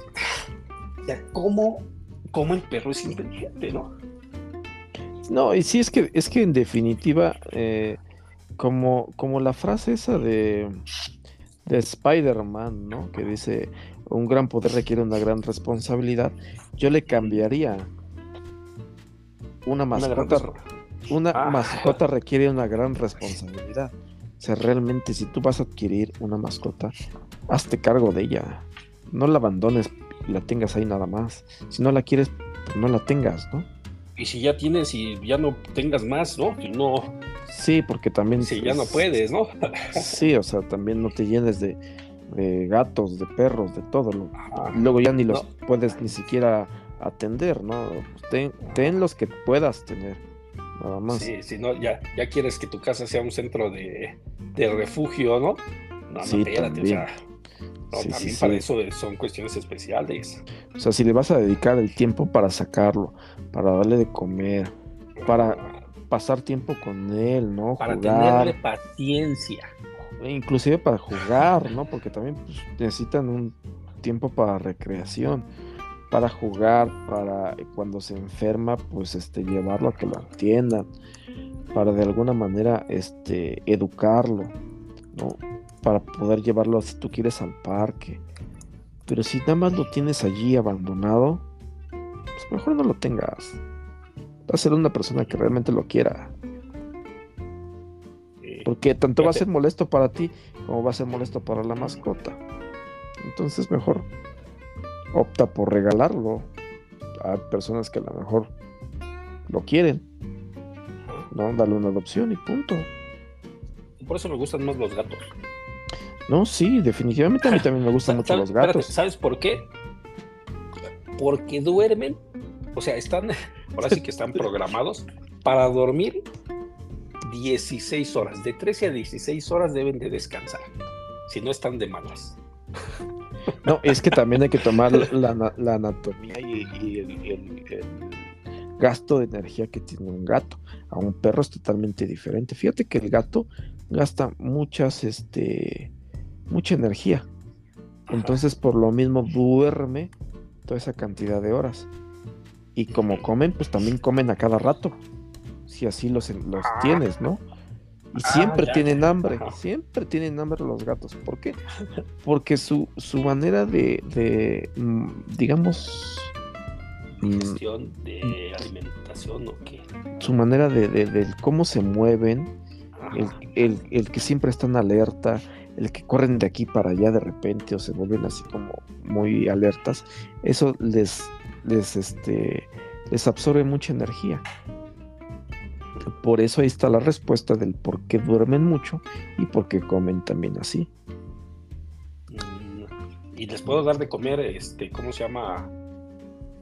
ya, ¿cómo, ¿cómo, el perro es inteligente, no? No, y sí, es que, es que en definitiva, eh, como, como la frase esa de, de Spider-Man, ¿no? Que dice, un gran poder requiere una gran responsabilidad, yo le cambiaría una mascota. Una, ah. mascota requiere una gran responsabilidad. O sea, realmente si tú vas a adquirir una mascota, hazte cargo de ella. No la abandones y la tengas ahí nada más. Si no la quieres, pues no la tengas, ¿no? Y si ya tienes y ya no tengas más, ¿no? no. Sí, porque también. Si ya no puedes, ¿no? sí, o sea, también no te llenes de, gatos, de perros, de todo. luego ya ni los puedes ni siquiera atender, ¿no? Ten, ten, los que puedas tener. Nada más. Sí, si no, ya, ya quieres que tu casa sea un centro de, refugio, ¿no? No, sí, también. también para eso son cuestiones especiales. O sea, si le vas a dedicar el tiempo para sacarlo, para darle de comer, para pasar tiempo con él, ¿no? Para tenerle paciencia. Inclusive para jugar, ¿no? Porque también pues, necesitan un tiempo para recreación, para jugar, para cuando se enferma, pues este llevarlo a que lo atiendan, para de alguna manera este educarlo, ¿no? para poder llevarlo si tú quieres al parque. Pero si nada más lo tienes allí abandonado, pues mejor no lo tengas. Va a ser una persona que realmente lo quiera. Porque tanto va a ser molesto para ti como va a ser molesto para la mascota. Entonces mejor opta por regalarlo a personas que a lo mejor lo quieren. ¿No? Darle una adopción y punto. Por eso me gustan más los gatos. No, sí, definitivamente a mí también me gustan mucho los gatos. ¿Sabes por qué? Porque duermen, o sea, están, ahora sí que están programados para dormir 16 horas. De 13 a 16 horas deben de descansar, si no están de malas. No, es que también hay que tomar la, anatomía y, el, gasto de energía que tiene un gato. A un perro es totalmente diferente. Fíjate que el gato gasta muchas, este, mucha energía. Entonces, por lo mismo, duerme toda esa cantidad de horas. Y como comen, pues también comen a cada rato. Si así los, los tienes, ¿no? Y siempre tienen hambre, siempre tienen hambre los gatos. ¿Por qué? Porque su, su manera de, de mm, digamos... Mm, Gestión de alimentación o qué. Su manera de, de, cómo se mueven, el, el, el, que siempre están alerta, el que corren de aquí para allá de repente o se vuelven así como muy alertas, eso les, les, este, les absorbe mucha energía. Por eso ahí está la respuesta del por qué duermen mucho y por qué comen también así. Y les puedo dar de comer, este, ¿cómo se llama?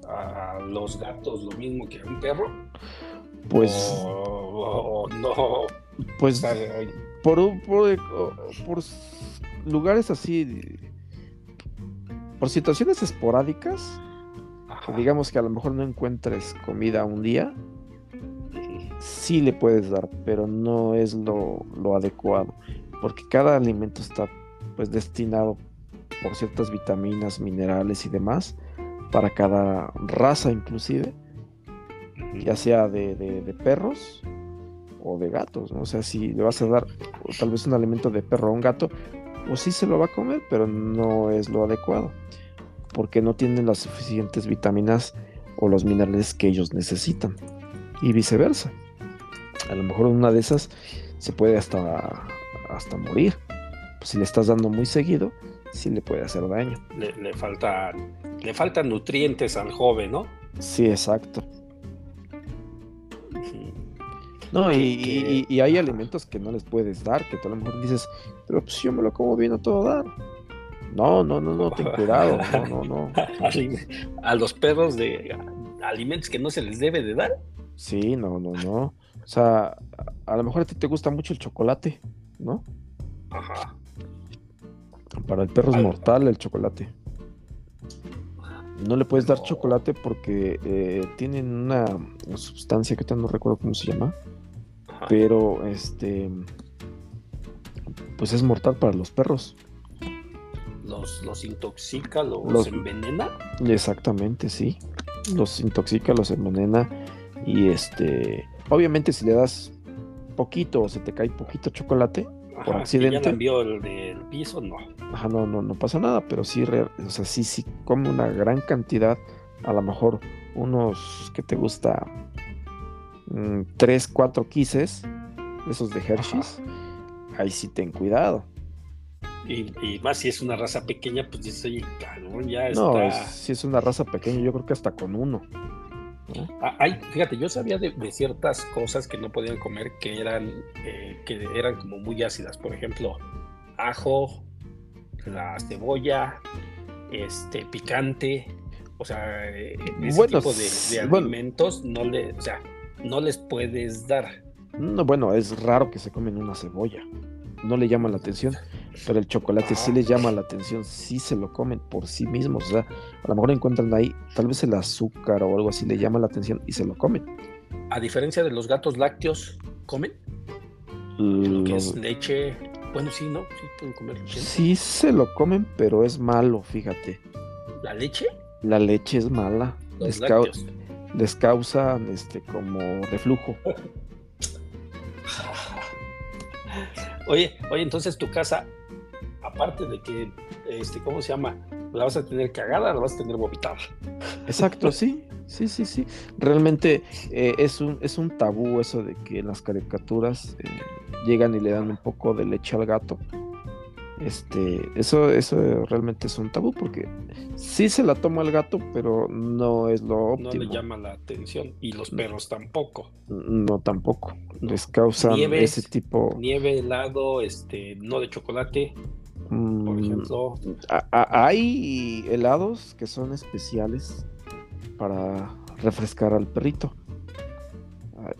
A los gatos lo mismo que a un perro. Pues. O, no. Pues. por, por, por lugares así. Por situaciones esporádicas. digamos que a lo mejor no encuentres comida un día sí le puedes dar, pero no es lo, adecuado, porque cada alimento está pues destinado por ciertas vitaminas, minerales y demás, para cada raza inclusive, ya sea de, perros o de gatos, o sea, si le vas a dar tal vez un alimento de perro a un gato, pues sí se lo va a comer, pero no es lo adecuado, porque no tienen las suficientes vitaminas o los minerales que ellos necesitan, y viceversa a lo mejor una de esas se puede hasta, hasta morir. Pues si le estás dando muy seguido, sí le puede hacer daño. Le, falta, le faltan nutrientes al joven, ¿no? Sí, exacto. No, y, hay alimentos que no les puedes dar, que tú a lo mejor dices, pero pues yo me lo como bien a todo dar. No, no, no, no, ten cuidado, no, no, no. a los perros de alimentos que no se les debe de dar. Sí, no, no, no. O sea, a lo mejor a ti te gusta mucho el chocolate, ¿no? Ajá. Para el perro es mortal el chocolate. No le puedes dar chocolate porque eh, tienen una, sustancia que no recuerdo cómo se llama. Pero este. Pues es mortal para los perros. ¿Los, los intoxica, los, los envenena? Exactamente, sí. Los intoxica, los envenena. Y este Obviamente si le das poquito o se te cae poquito chocolate por accidente. Si ya envió el del piso, no. Ajá, no, no, no pasa nada, pero sí, o sea, sí, sí come una gran cantidad, a lo mejor unos que te gusta 3, mm, 4 quises, esos de Hershey's, ahí sí ten cuidado. Y, más si es una raza pequeña, pues dice, oye, cabrón, ya está. No, si es una raza pequeña, yo creo que hasta con uno. Ah, fíjate, yo sabía de, ciertas cosas que no podían comer que eran, eh, que eran como muy ácidas. Por ejemplo, ajo, la cebolla, este, picante. O sea, eh, ese tipo de, alimentos no, le, o sea, no les puedes dar. No, bueno, es raro que se comen una cebolla no le llama la atención, pero el chocolate sí les llama la atención, sí se lo comen por sí mismos, o sea, a lo mejor encuentran ahí tal vez el azúcar o algo así le llama la atención y se lo comen. A diferencia de los gatos lácteos, ¿comen? Lo que es leche, bueno, sí, ¿no? Sí pueden comer leche. Sí se lo comen, pero es malo, fíjate. ¿La leche? La leche es mala. les, les causa este como reflujo. Oye, oye, entonces tu casa, aparte de que, este, ¿cómo se llama? La vas a tener cagada, la vas a tener vomitada. Exacto, sí, sí, sí, sí. Realmente eh, es, un, es un tabú eso de que las caricaturas eh, llegan y le dan un poco de leche al gato. Este, eso, eso realmente es un tabú porque sí se la toma el gato, pero no es lo óptimo. No le llama la atención y los perros tampoco. No, tampoco. Les causa ese tipo. Nieve, helado, este, no de chocolate. Por mm, ejemplo. hay helados que son especiales para refrescar al perrito.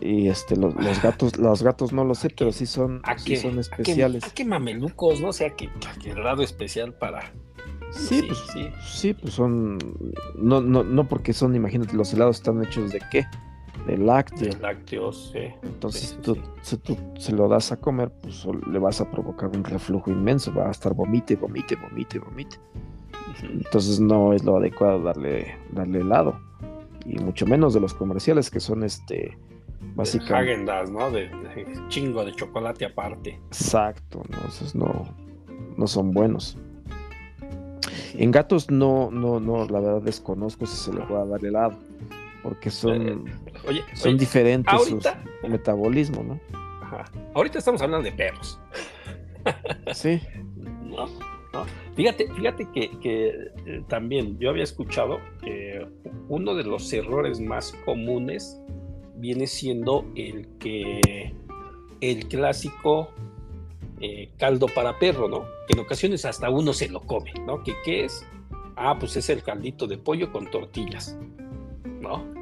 Y este, los, gatos, los gatos no lo sé, pero sí son, son especiales. ¿A qué, mamelucos, no? O sea, que, que helado especial para. Sí, pues, sí. sí, pues son. No, no, no porque son, imagínate, los helados están hechos de qué? De lácteos. De lácteos, sí. Entonces, tú, si tú se lo das a comer, pues le vas a provocar un reflujo inmenso. Va a estar vomite, vomite, vomite, vomite. Entonces, no es lo adecuado darle, darle helado. Y mucho menos de los comerciales que son este básicamente. ¿no? De, chingo de chocolate aparte. Exacto, ¿no? Esos no, no son buenos. En gatos no, no, no, la verdad desconozco si se le pueda dar helado, porque son, eh, son diferentes sus metabolismo, ¿no? Ajá. Ahorita estamos hablando de perros. Sí. Fíjate, fíjate que, eh, también yo había escuchado que uno de los errores más comunes viene siendo el que el clásico eh, caldo para perro, ¿no? Que en ocasiones hasta uno se lo come, ¿no? ¿Que qué es? Ah, pues es el caldito de pollo con tortillas, ¿no?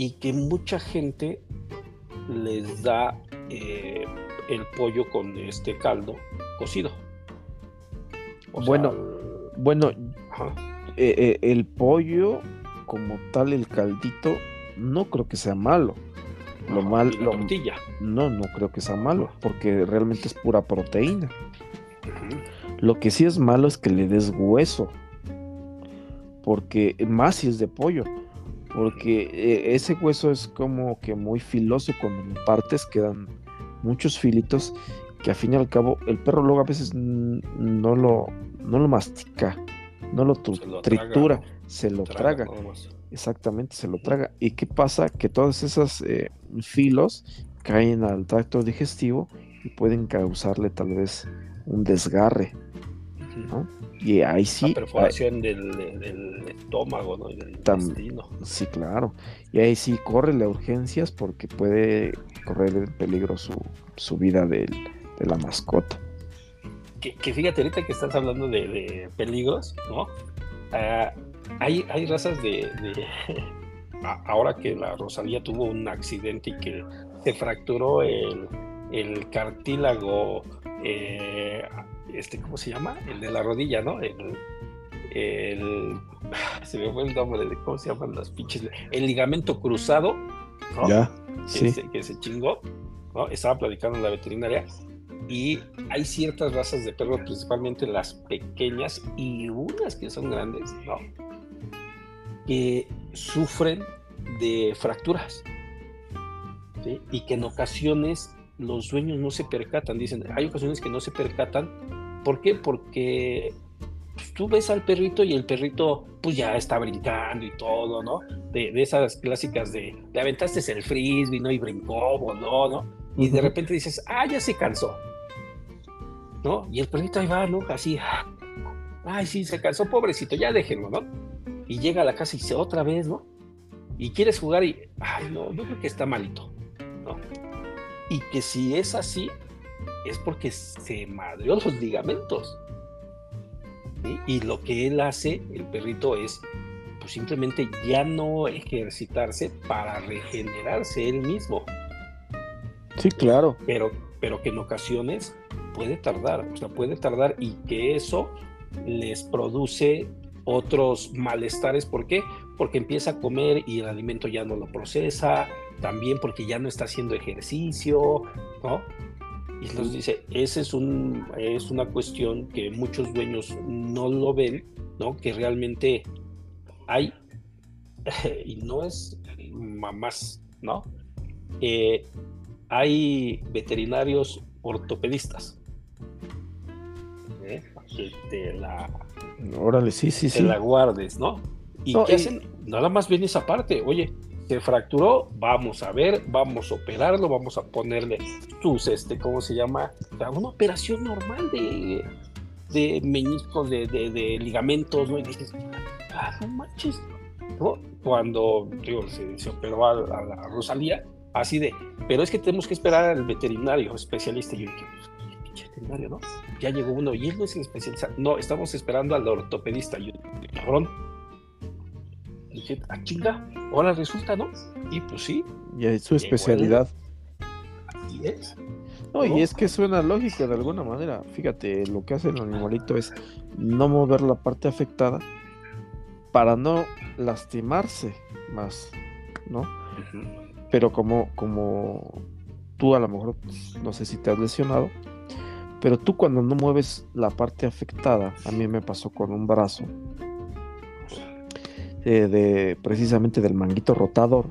Y que mucha gente les da eh, el pollo con este caldo cocido. bueno, bueno, eh, el pollo como tal, el caldito, no creo que sea malo. Lo mal, lo, tortilla. No, no creo que sea malo, porque realmente es pura proteína. Lo que sí es malo es que le des hueso, porque más si es de pollo, porque eh, ese hueso es como que muy filoso, cuando partes quedan muchos filitos que al fin y al cabo el perro luego a veces no lo, no lo mastica, no lo, tritura, se lo traga. Exactamente, se lo traga. ¿Y qué pasa? Que todos esos eh, filos caen al tracto digestivo y pueden causarle tal vez un desgarre. Y ahí sí. La perforación del, estómago, ¿no? del intestino. Sí, claro. Y ahí sí corre la urgencias porque puede correr en peligro su, su vida de la mascota. Que, fíjate, ahorita que estás hablando de, peligros, ¿no? Ah, hay, hay razas de, ahora que la Rosalía tuvo un accidente y que se fracturó el, cartílago, eh, este, ¿cómo se llama? El de la rodilla, ¿no? El, se me fue el nombre de cómo se llaman las pinches, el ligamento cruzado, ¿no? Ya, que, se, que se chingó, ¿no? Estaba platicando en la veterinaria y hay ciertas razas de perros, principalmente las pequeñas y unas que son grandes, ¿no? que sufren de fracturas y que en ocasiones los dueños no se percatan. Dicen, hay ocasiones que no se percatan. ¿Por qué? Porque pues, tú ves al perrito y el perrito pues ya está brincando y todo, ¿no? De, esas clásicas de, le aventaste el frisbee, ¿no? Y brincó, voló, ¿no? Y de repente dices, ah, ya se cansó, ¿no? Y el perrito ahí va, ¿no? Así, ay, sí, se cansó, pobrecito, ya déjenlo, ¿no? y llega a la casa y dice otra vez, ¿no? Y quieres jugar y, ay, no, yo creo que está malito. Y que si es así, es porque se madrió los ligamentos. Y lo que él hace, el perrito, es pues simplemente ya no ejercitarse para regenerarse él mismo. Sí, claro. Pero, pero que en ocasiones puede tardar, o sea, puede tardar y que eso les produce otros malestares. ¿Por qué? Porque empieza a comer y el alimento ya no lo procesa, también porque ya no está haciendo ejercicio, ¿no? Y nos dice, esa es, un, es una cuestión que muchos dueños no lo ven, ¿no? Que realmente hay, y no es más, ¿no? Eh, hay veterinarios ortopedistas ¿eh? que la Órale, sí, sí, sí. la guardes, ¿no? ¿Y qué hacen? Nada más viene esa parte. Oye, se fracturó, vamos a ver, vamos a operarlo, vamos a ponerle tus, este, ¿cómo se llama? Una operación normal de, de meniscos, de, de, ligamentos, ¿no? Y dices, ah, no manches. ¿no? Cuando, digo, se, operó a, Rosalía, así de, pero es que tenemos que esperar al veterinario especialista. Yo dije, ¿no? Ya llegó uno y él no es el especialista. No, estamos esperando al ortopedista. Y cabrón. Dije, ah, chinga, ahora resulta, ¿no? Y pues sí. Y es su especialidad. Así es. No, y es que suena lógico de alguna manera. Fíjate, lo que hace el animalito es no mover la parte afectada para no lastimarse más, ¿no? Pero como, como tú a lo mejor, no sé si te has lesionado, pero tú cuando no mueves la parte afectada, a mí me pasó con un brazo, eh, de precisamente del manguito rotador.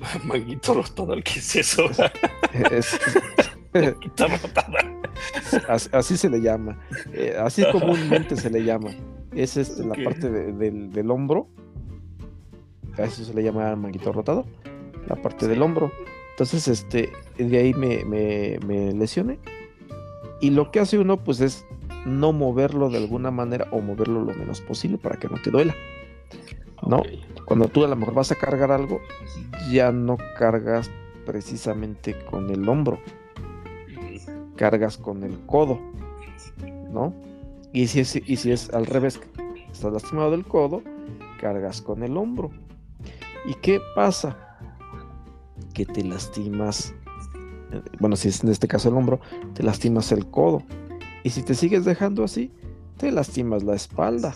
Manguito rotado, ¿qué es eso? Es, así, se le llama. Eh, así comúnmente se le llama. Es este, la parte del, hombro. A eso se le llama manguito rotado. La parte del hombro. Entonces, este, de ahí me, me, lesioné. Y lo que hace uno, pues, es no moverlo de alguna manera o moverlo lo menos posible para que no te duela. ¿No? Cuando tú a lo mejor vas a cargar algo, ya no cargas precisamente con el hombro, cargas con el codo, ¿no? Y si es, y si es al revés, estás lastimado del codo, cargas con el hombro. ¿Y qué pasa? Que te lastimas, eh, bueno, si es en este caso el hombro, te lastimas el codo. Y si te sigues dejando así, te lastimas la espalda.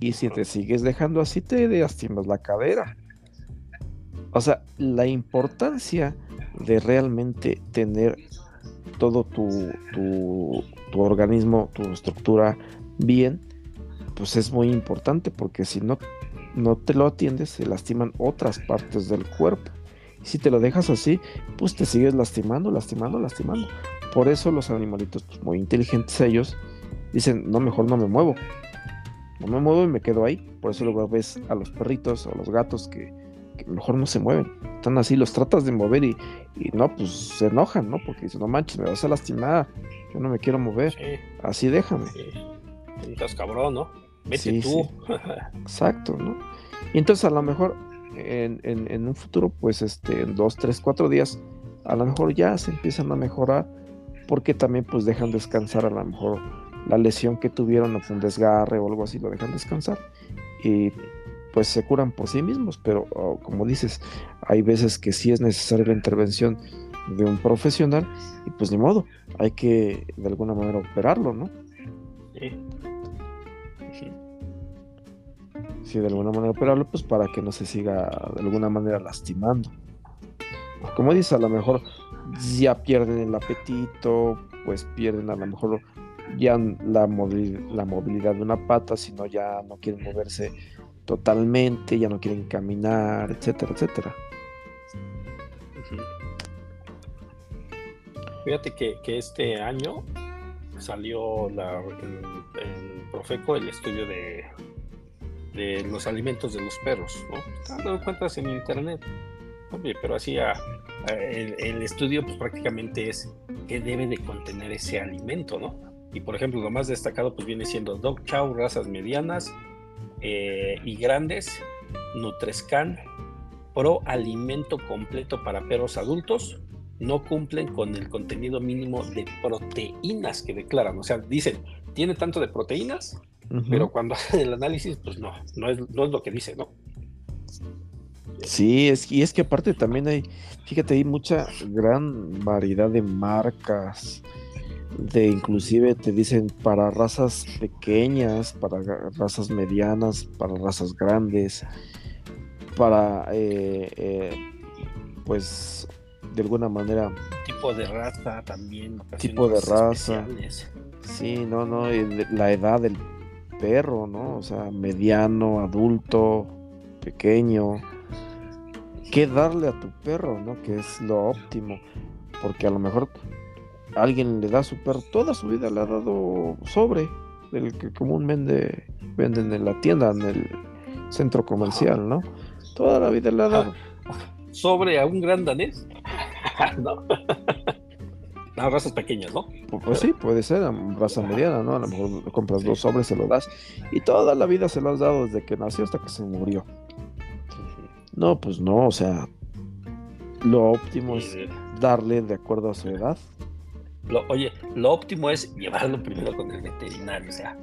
Y si te sigues dejando así, te lastimas la cadera. O sea, la importancia de realmente tener todo tu, tu, organismo, tu estructura bien, pues es muy importante porque si no, no te lo atiendes, se lastiman otras partes del cuerpo. Si te lo dejas así, pues te sigues lastimando, lastimando, lastimando. Por eso los animalitos, pues muy inteligentes ellos, dicen, no, mejor no me muevo. No me muevo y me quedo ahí. Por eso luego ves a los perritos o los gatos que mejor no se mueven. Están así, los tratas de mover y, no, pues se enojan, ¿no? Porque dicen, no manches, me vas a lastimar, yo no me quiero mover. Así déjame. Sí. Estás cabrón, ¿no? Vete tú. Exacto, ¿no? Y entonces a lo mejor en, en, un futuro, pues este, en dos, tres, cuatro días, a lo mejor ya se empiezan a mejorar porque también pues dejan descansar a lo mejor la lesión que tuvieron o un desgarre o algo así, lo dejan descansar y pues se curan por sí mismos, pero oh, como dices, hay veces que sí es necesaria la intervención de un profesional y pues ni modo, hay que de alguna manera operarlo, ¿no? Sí. Sí, de alguna manera operarlo, pues para que no se siga de alguna manera lastimando. Como dices, a lo mejor ya pierden el apetito, pues pierden a lo mejor ya la, la movilidad de una pata, sino ya no quieren moverse totalmente, ya no quieren caminar, etcétera, etcétera. Fíjate que, este año salió la, en, Profeco el estudio de, de los alimentos de los perros, ¿no? Están dando cuentas en internet. pero así el, el, estudio pues prácticamente es qué debe de contener ese alimento, ¿no? Y por ejemplo, lo más destacado pues viene siendo dog chow, razas medianas, eh, y grandes, Nutrescan Pro Alimento Completo para Perros Adultos, no cumplen con el contenido mínimo de proteínas que declaran. O sea, dicen, tiene tanto de proteínas, pero cuando hacen el análisis, pues no, no es, no es lo que dice, ¿no? Sí, es, y es que aparte también hay, fíjate, hay mucha gran variedad de marcas, de inclusive te dicen para razas pequeñas, para razas medianas, para razas grandes, para eh, eh, pues de alguna manera tipo de raza también tipo de raza. sí no no la edad del perro no o sea mediano adulto pequeño. Qué darle a tu perro no que es lo óptimo porque a lo mejor alguien le da su perro, toda su vida le ha dado sobre, del que comúnmente venden en la tienda, en el centro comercial, ¿no? Toda la vida le ha dado. ¿Sobre a un gran danés? no. no. razas pequeñas, ¿no? Pues, pues, sí, puede ser, raza mediana, ¿no? A lo mejor compras dos sobres, se lo das. Y toda la vida se lo has dado desde que nació hasta que se murió. No, pues no, o sea, lo óptimo es darle de acuerdo a su edad oye, lo óptimo es llevarlo primero con el veterinario, o sea.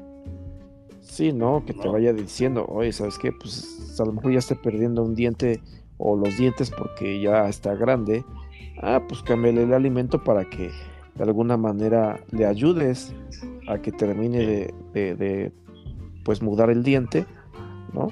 Sí, no, que te vaya diciendo, oye, ¿sabes qué? Pues a lo mejor ya esté perdiendo un diente o los dientes porque ya está grande. Ah, pues cámbiale el alimento para que de alguna manera le ayudes a que termine de, pues mudar el diente, ¿no?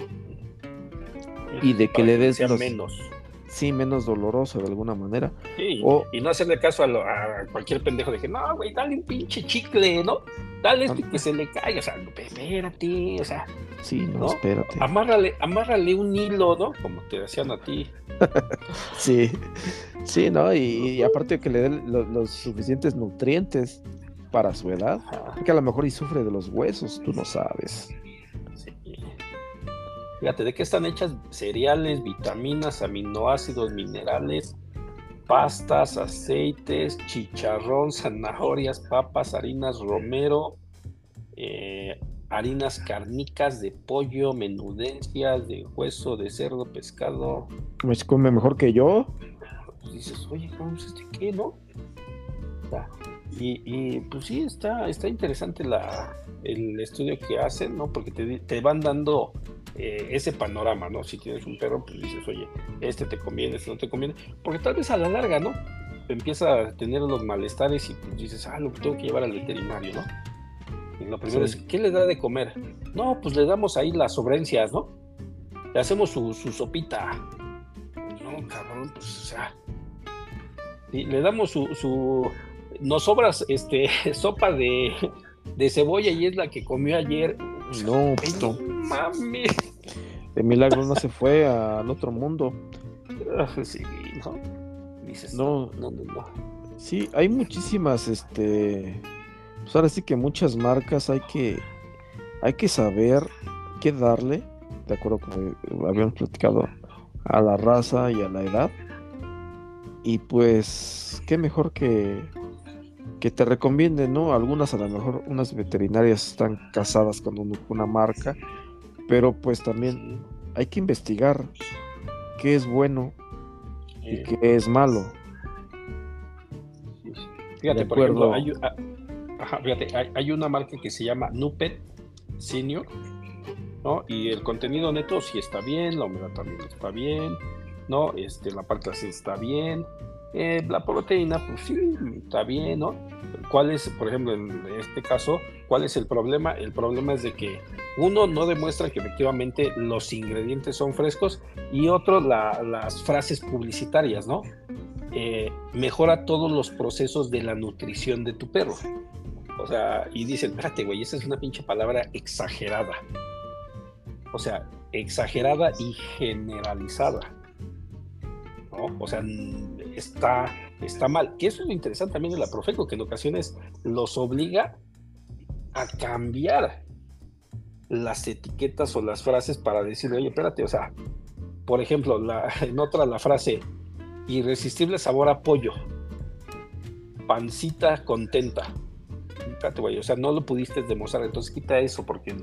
Y de que le des menos. Sí, menos doloroso de alguna manera. Sí, y no hacerle caso a, cualquier pendejo de que, no, güey, dale un pinche chicle, ¿no? Dale este que se le caiga, o sea, espérate, o sea. Sí, no, espérate. Amárrale, amárrale un hilo, ¿no? Como te decían a ti. sí, sí, ¿no? Y, aparte que le den los suficientes nutrientes para su edad, que a lo mejor y sufre de los huesos, tú no sabes. Fíjate, ¿de qué están hechas? Cereales, vitaminas, aminoácidos, minerales, pastas, aceites, chicharrón, zanahorias, papas, harinas romero, eh, harinas carnicas de pollo, menudencias, de hueso, de cerdo, pescado. ¿Me come mejor que yo? Pues dices, oye, ¿cómo es este qué, no? Y, pues sí, está, está interesante la, el estudio que hacen, ¿no? Porque te, van dando eh, ese panorama, ¿no? Si tienes un perro, pues dices, oye, este te conviene, este no te conviene. Porque tal vez a la larga, ¿no? Empieza a tener los malestares y pues dices, ah, lo tengo que llevar al veterinario, ¿no? Y lo primero es, ¿qué le da de comer? No, pues le damos ahí las sobrencias, ¿no? Le hacemos su, sopita. No, cabrón, pues, o sea. le damos su, su nos sobras este sopa de, de, cebolla y es la que comió ayer. No, puto. Mami. De milagro no se fue al otro mundo. Sí, ¿no? Dices, no, no, no, no. Sí, hay muchísimas, este. Pues ahora sí que muchas marcas hay que. Hay que saber qué darle, de acuerdo con lo que habíamos platicado, a la raza y a la edad. Y pues, qué mejor que que te recomienden, ¿no? Algunas a lo mejor, unas veterinarias están casadas con una marca, pero pues también hay que investigar qué es bueno y qué es malo. Fíjate, por ejemplo, hay, fíjate, hay, una marca que se llama Nupet Senior, ¿no? Y el contenido neto sí está bien, la humedad también está bien, ¿no? Este, la parte así está bien, eh, la proteína, pues sí, está bien, ¿no? ¿Cuál es, por ejemplo, en este caso, cuál es el problema? El problema es de que uno no demuestra que efectivamente los ingredientes son frescos y otro, las frases publicitarias, ¿no? Eh, mejora todos los procesos de la nutrición de tu perro. O sea, y dicen, espérate, güey, esa es una pinche palabra exagerada. O sea, exagerada y generalizada. ¿no? O sea, está, está mal. Que eso es lo interesante también de la Profeco, que en ocasiones los obliga a cambiar las etiquetas o las frases para decirle, oye, espérate, o sea, por ejemplo, en otra la frase, irresistible sabor a pollo, pancita contenta. Espérate, güey, o sea, no lo pudiste demostrar, entonces quita eso, porque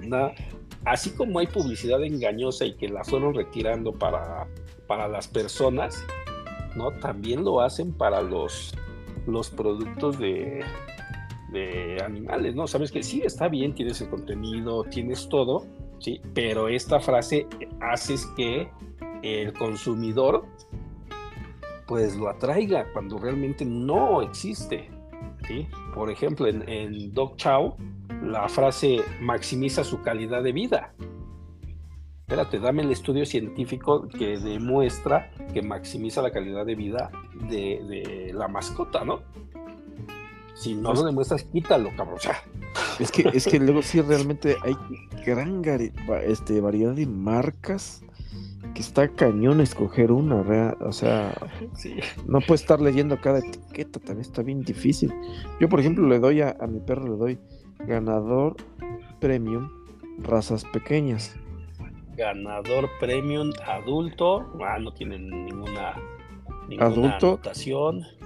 así como hay publicidad engañosa y que la fueron retirando para, para las personas, ¿no? También lo hacen para los, los productos de, de animales, ¿no? Sabes que sí, está bien, tienes el contenido, tienes todo, ¿sí? Pero esta frase hace que el consumidor pues lo atraiga cuando realmente no existe, ¿sí? Por ejemplo, en, en Dog Chow, la frase maximiza su calidad de vida, espérate, dame el estudio científico que demuestra que maximiza la calidad de vida de, la mascota, ¿no? Si no lo demuestras, quítalo, cabrón. Es que, es que luego sí realmente hay gran este, variedad de marcas que está cañón escoger una, o sea, no puedes estar leyendo cada etiqueta, también está bien difícil. Yo, por ejemplo, le doy a, a mi perro, le doy ganador premium razas pequeñas ganador premium adulto. Ah, no tienen ninguna, ninguna adulto,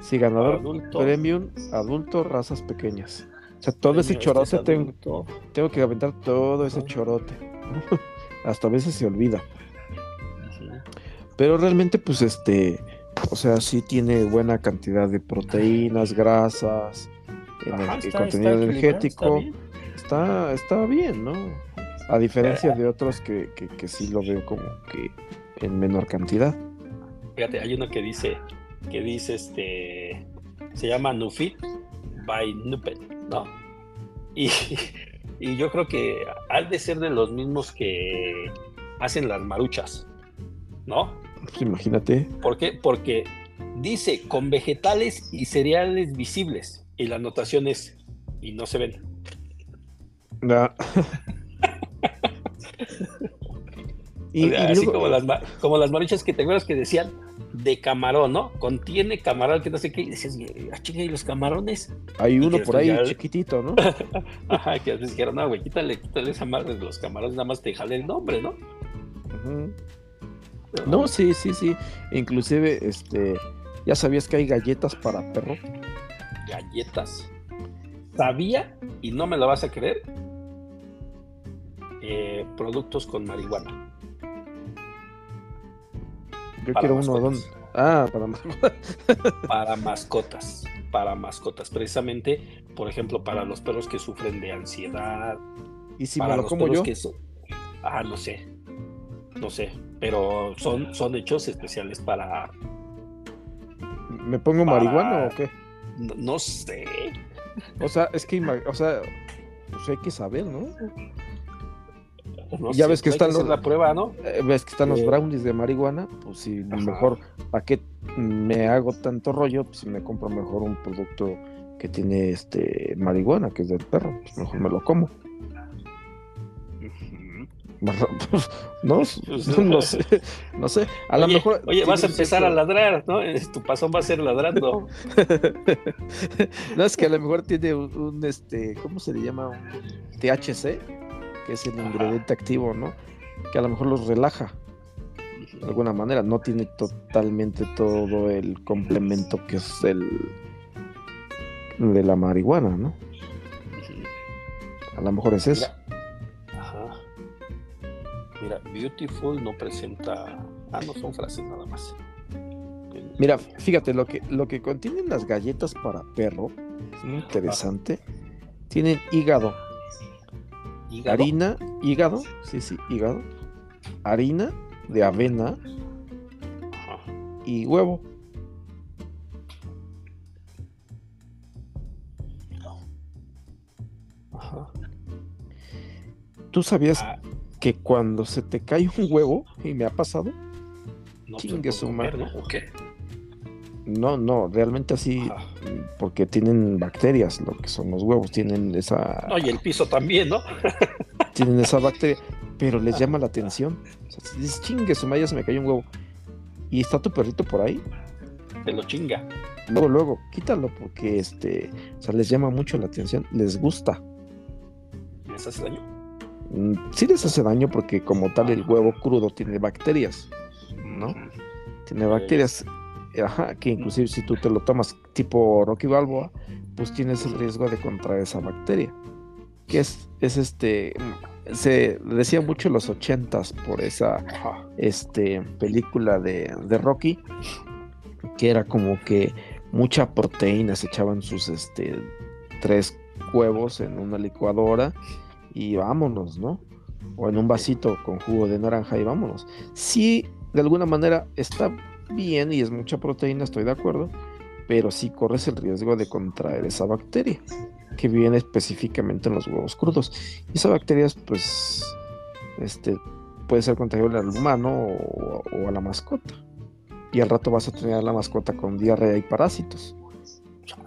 Sí, ganador adulto. premium adulto, razas pequeñas. O sea, todo ese chorote tengo, tengo, que aventar todo ese chorote. Hasta a veces se olvida. Pero realmente, pues este, o sea, sí tiene buena cantidad de proteínas, grasas, contenido energético. está, está bien, ¿no? A diferencia de otros que, que, sí lo veo como que en menor cantidad. Fíjate, hay uno que dice, que dice este, se llama Nufit by Nupet, ¿no? Y, y yo creo que ha de ser de los mismos que hacen las maruchas, ¿no? Imagínate. ¿Por qué? Porque dice con vegetales y cereales visibles. Y la anotación es, y no se ven. Na- y, O sea, y así luego- como, las, como las maruchas que te acuerdas que decían de camarón, ¿no? Contiene camarón, que no sé qué. Y decías, ah, chinga, ¿y los camarones? hay uno por ahí ya- chiquitito, ¿no? Ajá, que veces dijeron, no, güey, quítale, quítale esa madre de los camarones, nada más te jale el nombre, ¿no? No, sí, sí, sí. Inclusive, este, ya sabías que hay galletas para perro. galletas. Sabía, y no me lo vas a creer, eh, productos con marihuana. Yo quiero uno don. mascotas. Ah, para más. Para mascotas. Para mascotas. Precisamente, por ejemplo, para los perros que sufren de ansiedad. Y si para me lo los como perros yo, que so- Ah, no sé. No sé. Pero son, son hechos especiales para. ¿me pongo para- marihuana o qué? No, no sé. O sea, es que, o sea, pues hay que saber, ¿no? No Ya sé, ves que están los- la prueba, ¿no? Eh, Ves que están los Eh, brownies de marihuana, pues si Ajá. mejor, ¿para qué me hago tanto rollo? Pues si me compro mejor un producto que tiene este marihuana, que es del perro, pues mejor me lo como. Ujú. no, no sé, no sé. A lo mejor. Oye, vas a empezar a ladrar, ¿no? Eh, Tu pasón va a ser ladrando. no, es que a lo mejor tiene un, un, este, ¿cómo se le llama? Un THC, que es el Ajá. ingrediente activo, ¿no? Que a lo mejor los relaja de alguna manera. No tiene totalmente todo el complemento que es el de la marihuana, ¿no? A lo mejor es eso. Mira. Ajá. Mira, Beautiful no presenta. Ah, no son frases nada más. Mira, fíjate, lo que, lo que contienen las galletas para perro es muy interesante. Tienen hígado, Hígado. harina, hígado, sí, sí, hígado, harina de avena Ajá. y huevo. Ajá. ¿Tú sabías Ah, que cuando se te cae un huevo, y me ha pasado, no Chingue puedo su comer, madre. ¿no? ¿O qué? No, no, realmente así, Ajá. porque tienen bacterias, lo que son los huevos, tienen esa, No, y el piso también, ¿no? tienen esa bacteria, pero les llama la atención. O sea, si dices, chingue, su madre, se me cayó un huevo. Y está tu perrito por ahí, Te lo chinga. luego, luego, quítalo, porque este, o sea, les llama mucho la atención, les gusta. ¿Les hace daño? Mm, Sí les hace daño porque como tal el huevo crudo tiene bacterias, ¿no? Ujú. Tiene bacterias, ajá, que inclusive si tú te lo tomas tipo Rocky Balboa, pues tienes el riesgo de contraer esa bacteria. Que es, es este, se decía mucho en los ochentas por esa este, película de, de Rocky, que era como que mucha proteína, se echaban sus este, tres huevos en una licuadora y vámonos, ¿no? O en un vasito con jugo de naranja y vámonos. Sí, de alguna manera está bien y es mucha proteína, estoy de acuerdo, pero sí corres el riesgo de contraer esa bacteria que viene específicamente en los huevos crudos. Y esa bacteria, pues, este, puede ser contagiable al humano o, o a la mascota. Y al rato vas a tener a la mascota con diarrea y parásitos.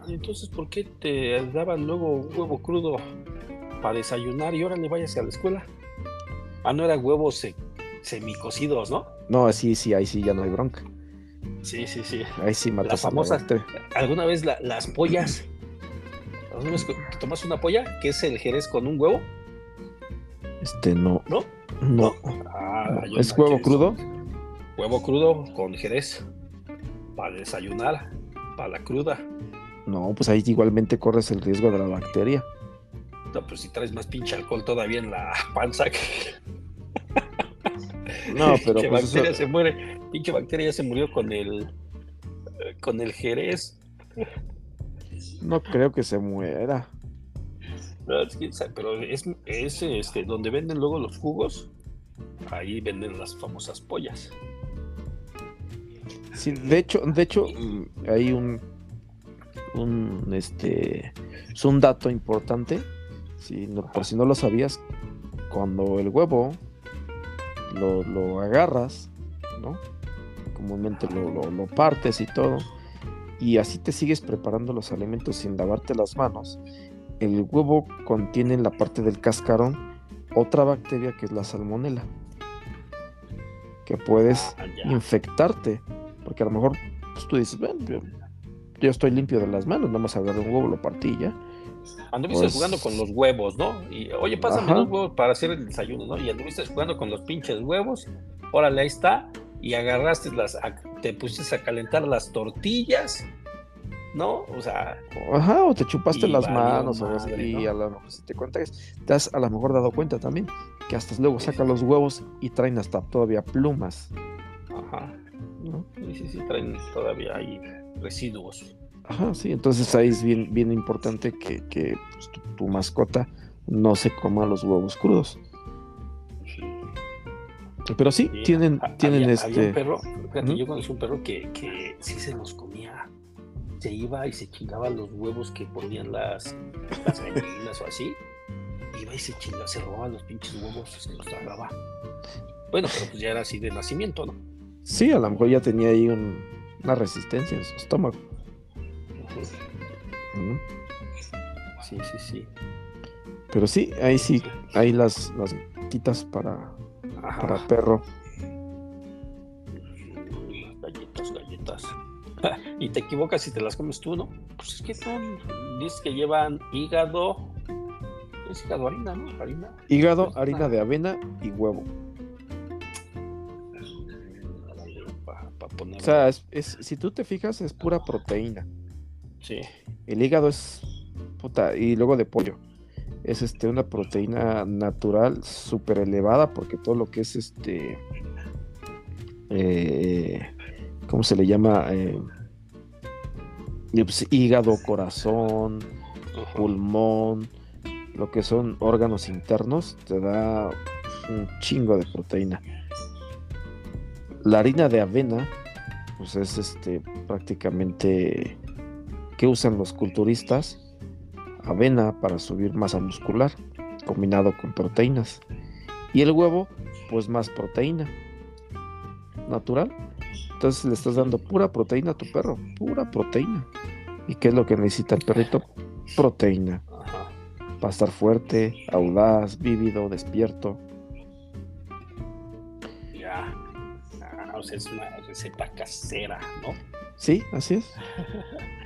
Entonces, ¿por qué te daban luego un huevo crudo para desayunar y ahora le vayas a la escuela? Ah, no eran huevos se- semicocidos, ¿no? No, sí, sí, ahí sí ya no hay bronca. Sí, sí, sí. Ahí sí matas Las famosas-. ¿Alguna vez la- las pollas? ¿Alguna vez tomas una polla, que es el jerez con un huevo? Este, no. ¿No? No. Ah, ¿Es huevo crudo? Huevo crudo con jerez. Para desayunar, para la cruda. No, pues ahí igualmente corres el riesgo de la bacteria. No, pues si traes más pinche alcohol todavía en la panza que, No, pero pues bacteria eso- se muere. Pinche bacteria ya se murió con el con el jerez. no creo que se muera. No, es que, sa- pero es, es este, donde venden luego los jugos. Ahí venden las famosas pollas. Sí, de hecho, de hecho, hay un, un este, es un dato importante. Si no, por si no lo sabías, cuando el huevo lo, lo agarras, ¿no? Comúnmente lo, lo, lo partes y todo, y así te sigues preparando los alimentos sin lavarte las manos, el huevo contiene en la parte del cascarón otra bacteria que es la salmonela, que puedes Ah, infectarte, porque a lo mejor pues, tú dices, "Bueno, yo, yo estoy limpio de las manos, nada más agarré un huevo, lo partí ya. Anduviste Pues- jugando con los huevos, ¿no? Y oye, pásame Ajá. los huevos para hacer el desayuno, ¿no? Y anduviste jugando con los pinches huevos. Órale, ahí está. Y agarraste las, te pusiste a calentar las tortillas, ¿no? O sea, Ajá, o te chupaste las manos, o madre, y ¿no? a lo mejor si te cuentas, te has a lo mejor dado cuenta también que hasta luego sacan los huevos y traen hasta todavía plumas, ajá. ¿no? Sí, sí, sí, traen todavía ahí residuos. Ajá, sí, entonces ahí es bien, bien importante que, que, pues, tu, tu mascota no se coma los huevos crudos. Pero sí, Sí, tienen, tienen este. había un perro, fíjate, Ujú. yo conocí un perro que, que sí se los comía. Se iba y se chingaba los huevos que ponían las, las gallinas o así. Iba y se chingaba, se robaba los pinches huevos, se los tragaba. Bueno, pero pues ya era así de nacimiento, ¿no? Sí, a lo mejor ya tenía ahí un- una resistencia en su estómago. ¿no? Sí, sí, sí. Pero sí, ahí sí, hay las, las para, Ajá. para perro. Galletas, galletas. y te equivocas si te las comes tú, ¿no? Pues es que son, dices que llevan hígado. Es hígado harina, ¿no? Harina. Hígado, Pues, harina ah. de avena y huevo. Para poner. O sea, es, es- si tú te fijas, es pura proteína. sí. El hígado es puta, y luego de pollo. Es este una proteína natural súper elevada porque todo lo que es este eh, ¿cómo se le llama? Eh, pues, hígado, corazón, pulmón, lo que son órganos internos, te da un chingo de proteína. La harina de avena, pues es este prácticamente que usan los culturistas, avena para subir masa muscular, combinado con proteínas. Y el huevo, pues más proteína. Natural. Entonces le estás dando pura proteína a tu perro, pura proteína. ¿Y qué es lo que necesita el perrito? Proteína para estar fuerte, audaz, vívido, despierto. Ya. Ah, o sea, es una receta casera, ¿no? Sí, así es.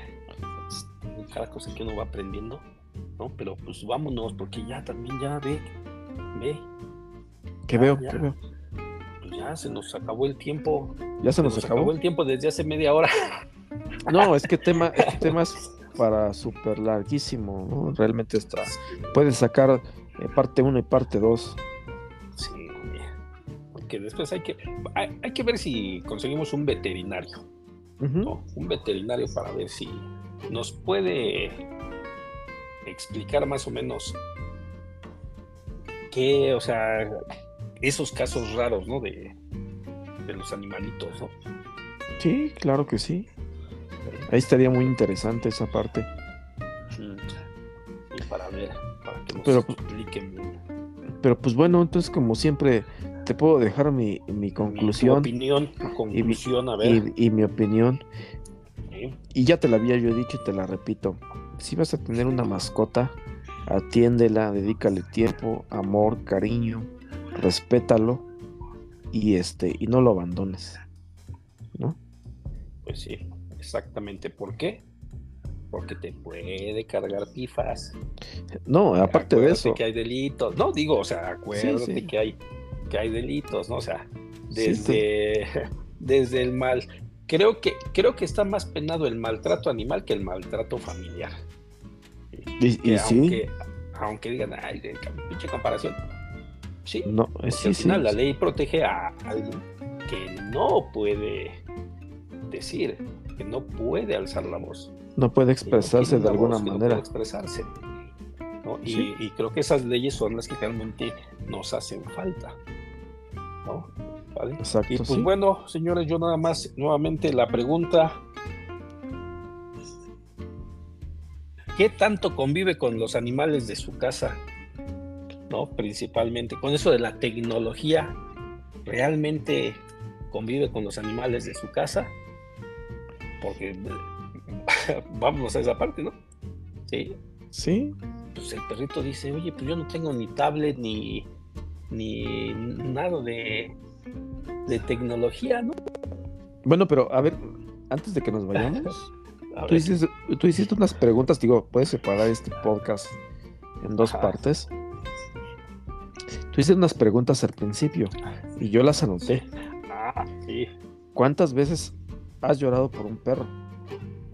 Cada cosa que uno va aprendiendo, ¿no? Pero pues vámonos, porque ya también ya ve, ve, ¿Qué Ya, veo? ya. ¿Qué veo? pues ya se nos acabó el tiempo. Ya se nos acabó. el tiempo desde hace media hora. No, es que tema, este tema es para súper larguísimo, ¿no? Realmente está. Puedes sacar eh, parte 1 y parte 2. Sí, porque después hay que, hay, hay que ver si conseguimos un veterinario, ¿no? Un veterinario para ver si nos puede explicar más o menos qué, o sea, esos casos raros, ¿no? De, de los animalitos, ¿no? Sí, claro que sí. Ahí estaría muy interesante esa parte. Y para ver, para que nos Pero, pues, expliquen Pero pues bueno, entonces como siempre te puedo dejar mi, mi mi conclusión opinión, tu conclusión, a ver. y, y mi opinión. Sí. Y ya te la había yo dicho y te la repito. Si vas a tener una mascota, atiéndela, dedícale tiempo, amor, cariño, respétalo y este y no lo abandones. ¿No? Pues sí, exactamente. ¿Por qué? Porque te puede cargar pifas. No, aparte de Acuérdate eso. que hay delitos. No, digo, o sea, acuérdate sí. que hay que hay delitos, ¿no? O sea, Sí, desde, desde el mal. Creo que, creo que está más penado el maltrato animal que el maltrato familiar. Y, Que y sí, aunque, aunque digan, ay, de pinche comparación. Sí, no, porque sí, al sí, la ley protege a alguien que no puede decir, que no puede alzar la voz. no puede no expresarse de una alguna voz, que no manera. puede expresarse. ¿no? Y, y creo que esas leyes son las que realmente nos hacen falta. ¿no? ¿Vale? Exacto, Y pues sí. bueno, señores, yo nada más, nuevamente la pregunta. ¿Qué tanto convive con los animales de su casa? ¿No? Principalmente. Con eso de la tecnología, realmente convive con los animales de su casa, porque vamos a esa parte, ¿no? Sí. Sí. Pues el perrito dice, oye, pues yo no tengo ni tablet ni, ni nada de, de tecnología, ¿no? Bueno, pero a ver, antes de que nos vayamos, tú hiciste, tú hiciste unas preguntas, digo, puedes separar este podcast en dos Ajá. partes. Tú hiciste unas preguntas al principio y yo las anoté. ah, sí. ¿Cuántas veces has llorado por un perro?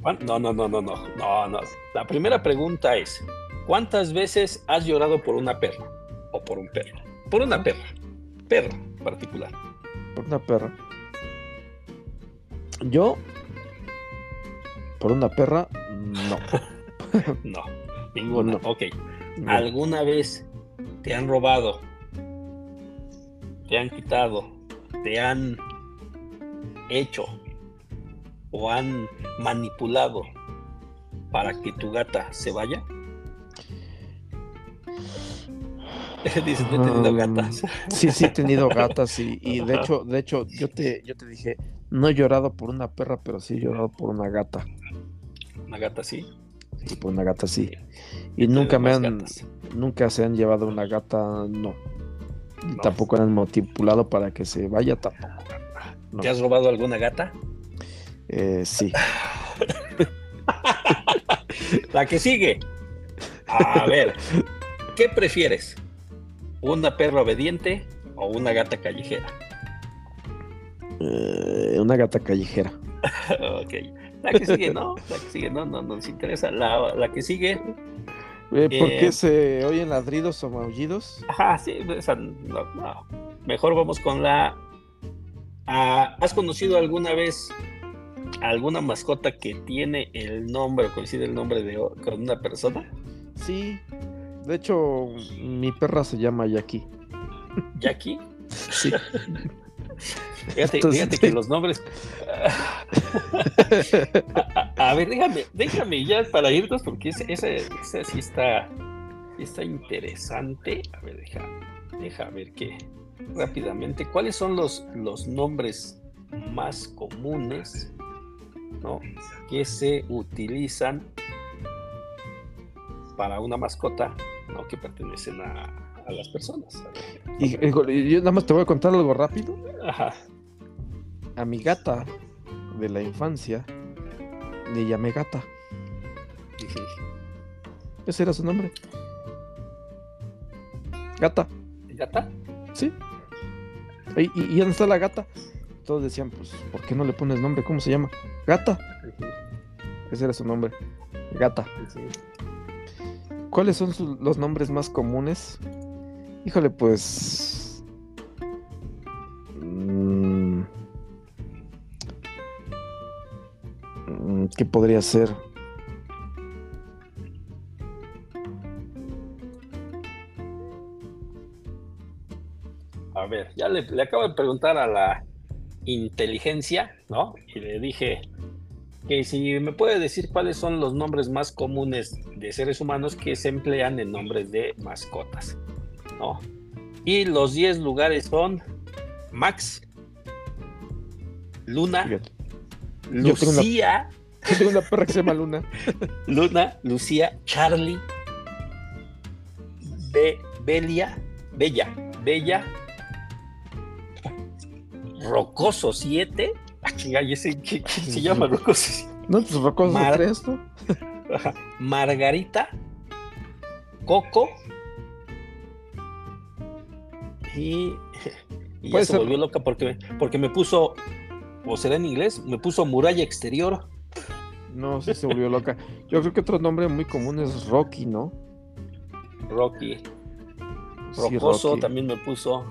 ¿Cuán- No, no, no, no, no, no, no. La primera pregunta es, ¿cuántas veces has llorado por una perra? O por un perro. Por una perra. Perro en particular. Por una perra. Yo, por una perra, no. No, ninguna. No. Ok. No. ¿Alguna vez te han robado? ¿Te han quitado? ¿Te han hecho? ¿O han manipulado para que tu gata se vaya? Dices, no he tenido gatas. Sí, sí he tenido gatas y, y de hecho, de hecho, yo te, yo te dije, no he llorado por una perra, pero sí he llorado por una gata. Una gata sí. Sí, por una gata sí. Y nunca me han, gatas. nunca se han llevado una gata, no. Y No. tampoco han manipulado para que se vaya tampoco. no. ¿Te has robado alguna gata? Eh, sí. La que sigue. A ver, ¿qué prefieres? ¿Una perra obediente o una gata callejera? Eh, una gata callejera. ok. La que sigue, no. La que sigue, no, no, no nos interesa. La, la que sigue. Eh, ¿Por Eh, qué se oyen ladridos o maullidos? Ajá, sí, esa no, no. Mejor vamos con la. Ah, ¿Has conocido alguna vez alguna mascota que tiene el nombre o coincide el nombre de con una persona? Sí. De hecho, mi perra se llama Jackie. Jackie. Sí. Fíjate, Entonces, fíjate que los nombres. a, ver, déjame, déjame ya para irnos, porque ese, ese, ese sí está, está interesante. A ver, deja, deja ver qué rápidamente. ¿Cuáles son los, los nombres más comunes ¿no? que se utilizan para una mascota ¿no? que pertenecen a, a las personas? A ver. Y, y yo nada más te voy a contar algo rápido. Ajá. A mi gata de la infancia le llamé gata. Ese era su nombre. Gata, ¿Gata? sí. ¿Y, y, y dónde está la gata? Todos decían, pues, ¿por qué no le pones nombre? ¿Cómo se llama? Gata. Ese era su nombre. Gata. Sí. ¿Cuáles son los nombres más comunes? Híjole, pues. mm, mm, ¿Qué podría ser? A ver, ya le acabo de preguntar a la inteligencia, ¿no? Y le dije que si me puede decir cuáles son los nombres más comunes de seres humanos que se emplean en nombres de mascotas, ¿no? Y los 10 lugares son Max, Luna. Yo tengo una- Lucía, una perra que se llama Luna. Luna, Lucía, Charlie, Be- Belia, Bella, Bella, Rocoso 7. ¿Y ese qué, qué se llama Rocoso 7? No, pues Rocoso Mar- 3, ¿no? Margarita, Coco y, y ya se ser- volvió loca porque, porque me puso, o será en inglés, me puso muralla exterior. No, sí se volvió loca. Yo creo que otro nombre muy común es Rocky, ¿no? Rocky, Sí, Rocoso Rocky. también me puso.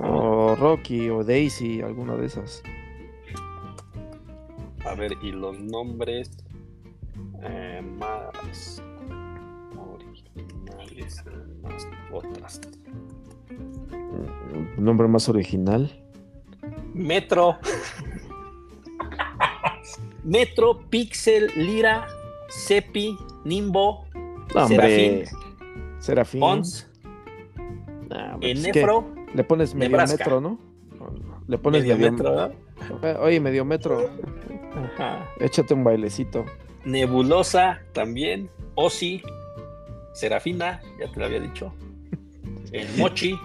O Rocky o Daisy, alguna de esas. A ver, y los nombres eh, más originales, más otras. Un nombre más original. Metro. Metro, Pixel, Lira, Cepi, Nimbo, No. Serafín. Serafín. Pons, Nah, pues es que Enefro, le pones medio Nebraska. metro, ¿no? No, no, Le pones medio medio, metro, ¿verdad? Oye, medio metro. Échate un bailecito. Nebulosa también. Osi. Serafina, ya te lo había dicho. El Mochi.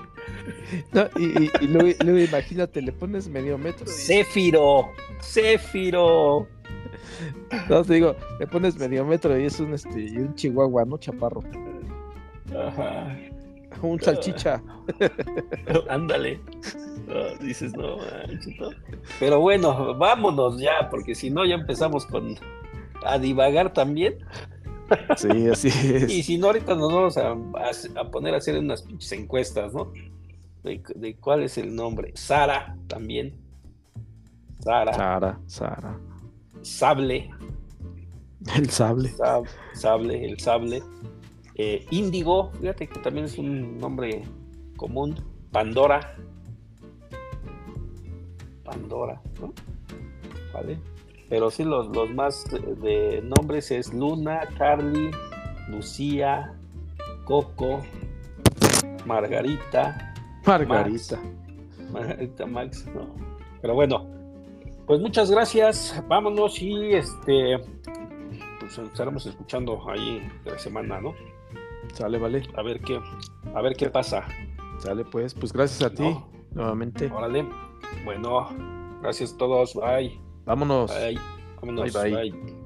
No, y, luego, imagínate, le pones medio metro. Céfiro. Céfiro. No, te digo, le pones medio metro y es un, este, un chihuahua, ¿no? Chaparro. Ajá. Un salchicha. Ándale. dices, no, Pero bueno, vámonos ya, porque si no, ya empezamos con a divagar también. Sí, así es. Y si no, ahorita nos vamos a, poner a hacer unas pinches encuestas, ¿no? De, cuál es el nombre. Sara también. Sara. Sara, Sara. Sable. El sable. sable, el sable. Eh, Índigo, fíjate que también es un nombre común. Pandora. Pandora, ¿no? ¿Vale? Pero sí, los, más de, nombres es Luna, Carly, Lucía, Coco, Margarita. Margarita. Margarita Max, no. Pero bueno, pues muchas gracias. Vámonos y este pues estaremos escuchando ahí de la semana, ¿no? Sale, vale. A ver qué, a ver qué pasa. Sale, pues, pues gracias a ti nuevamente. Órale. Bueno, gracias a todos. Bye. Vámonos. Bye. Vámonos. bye. bye.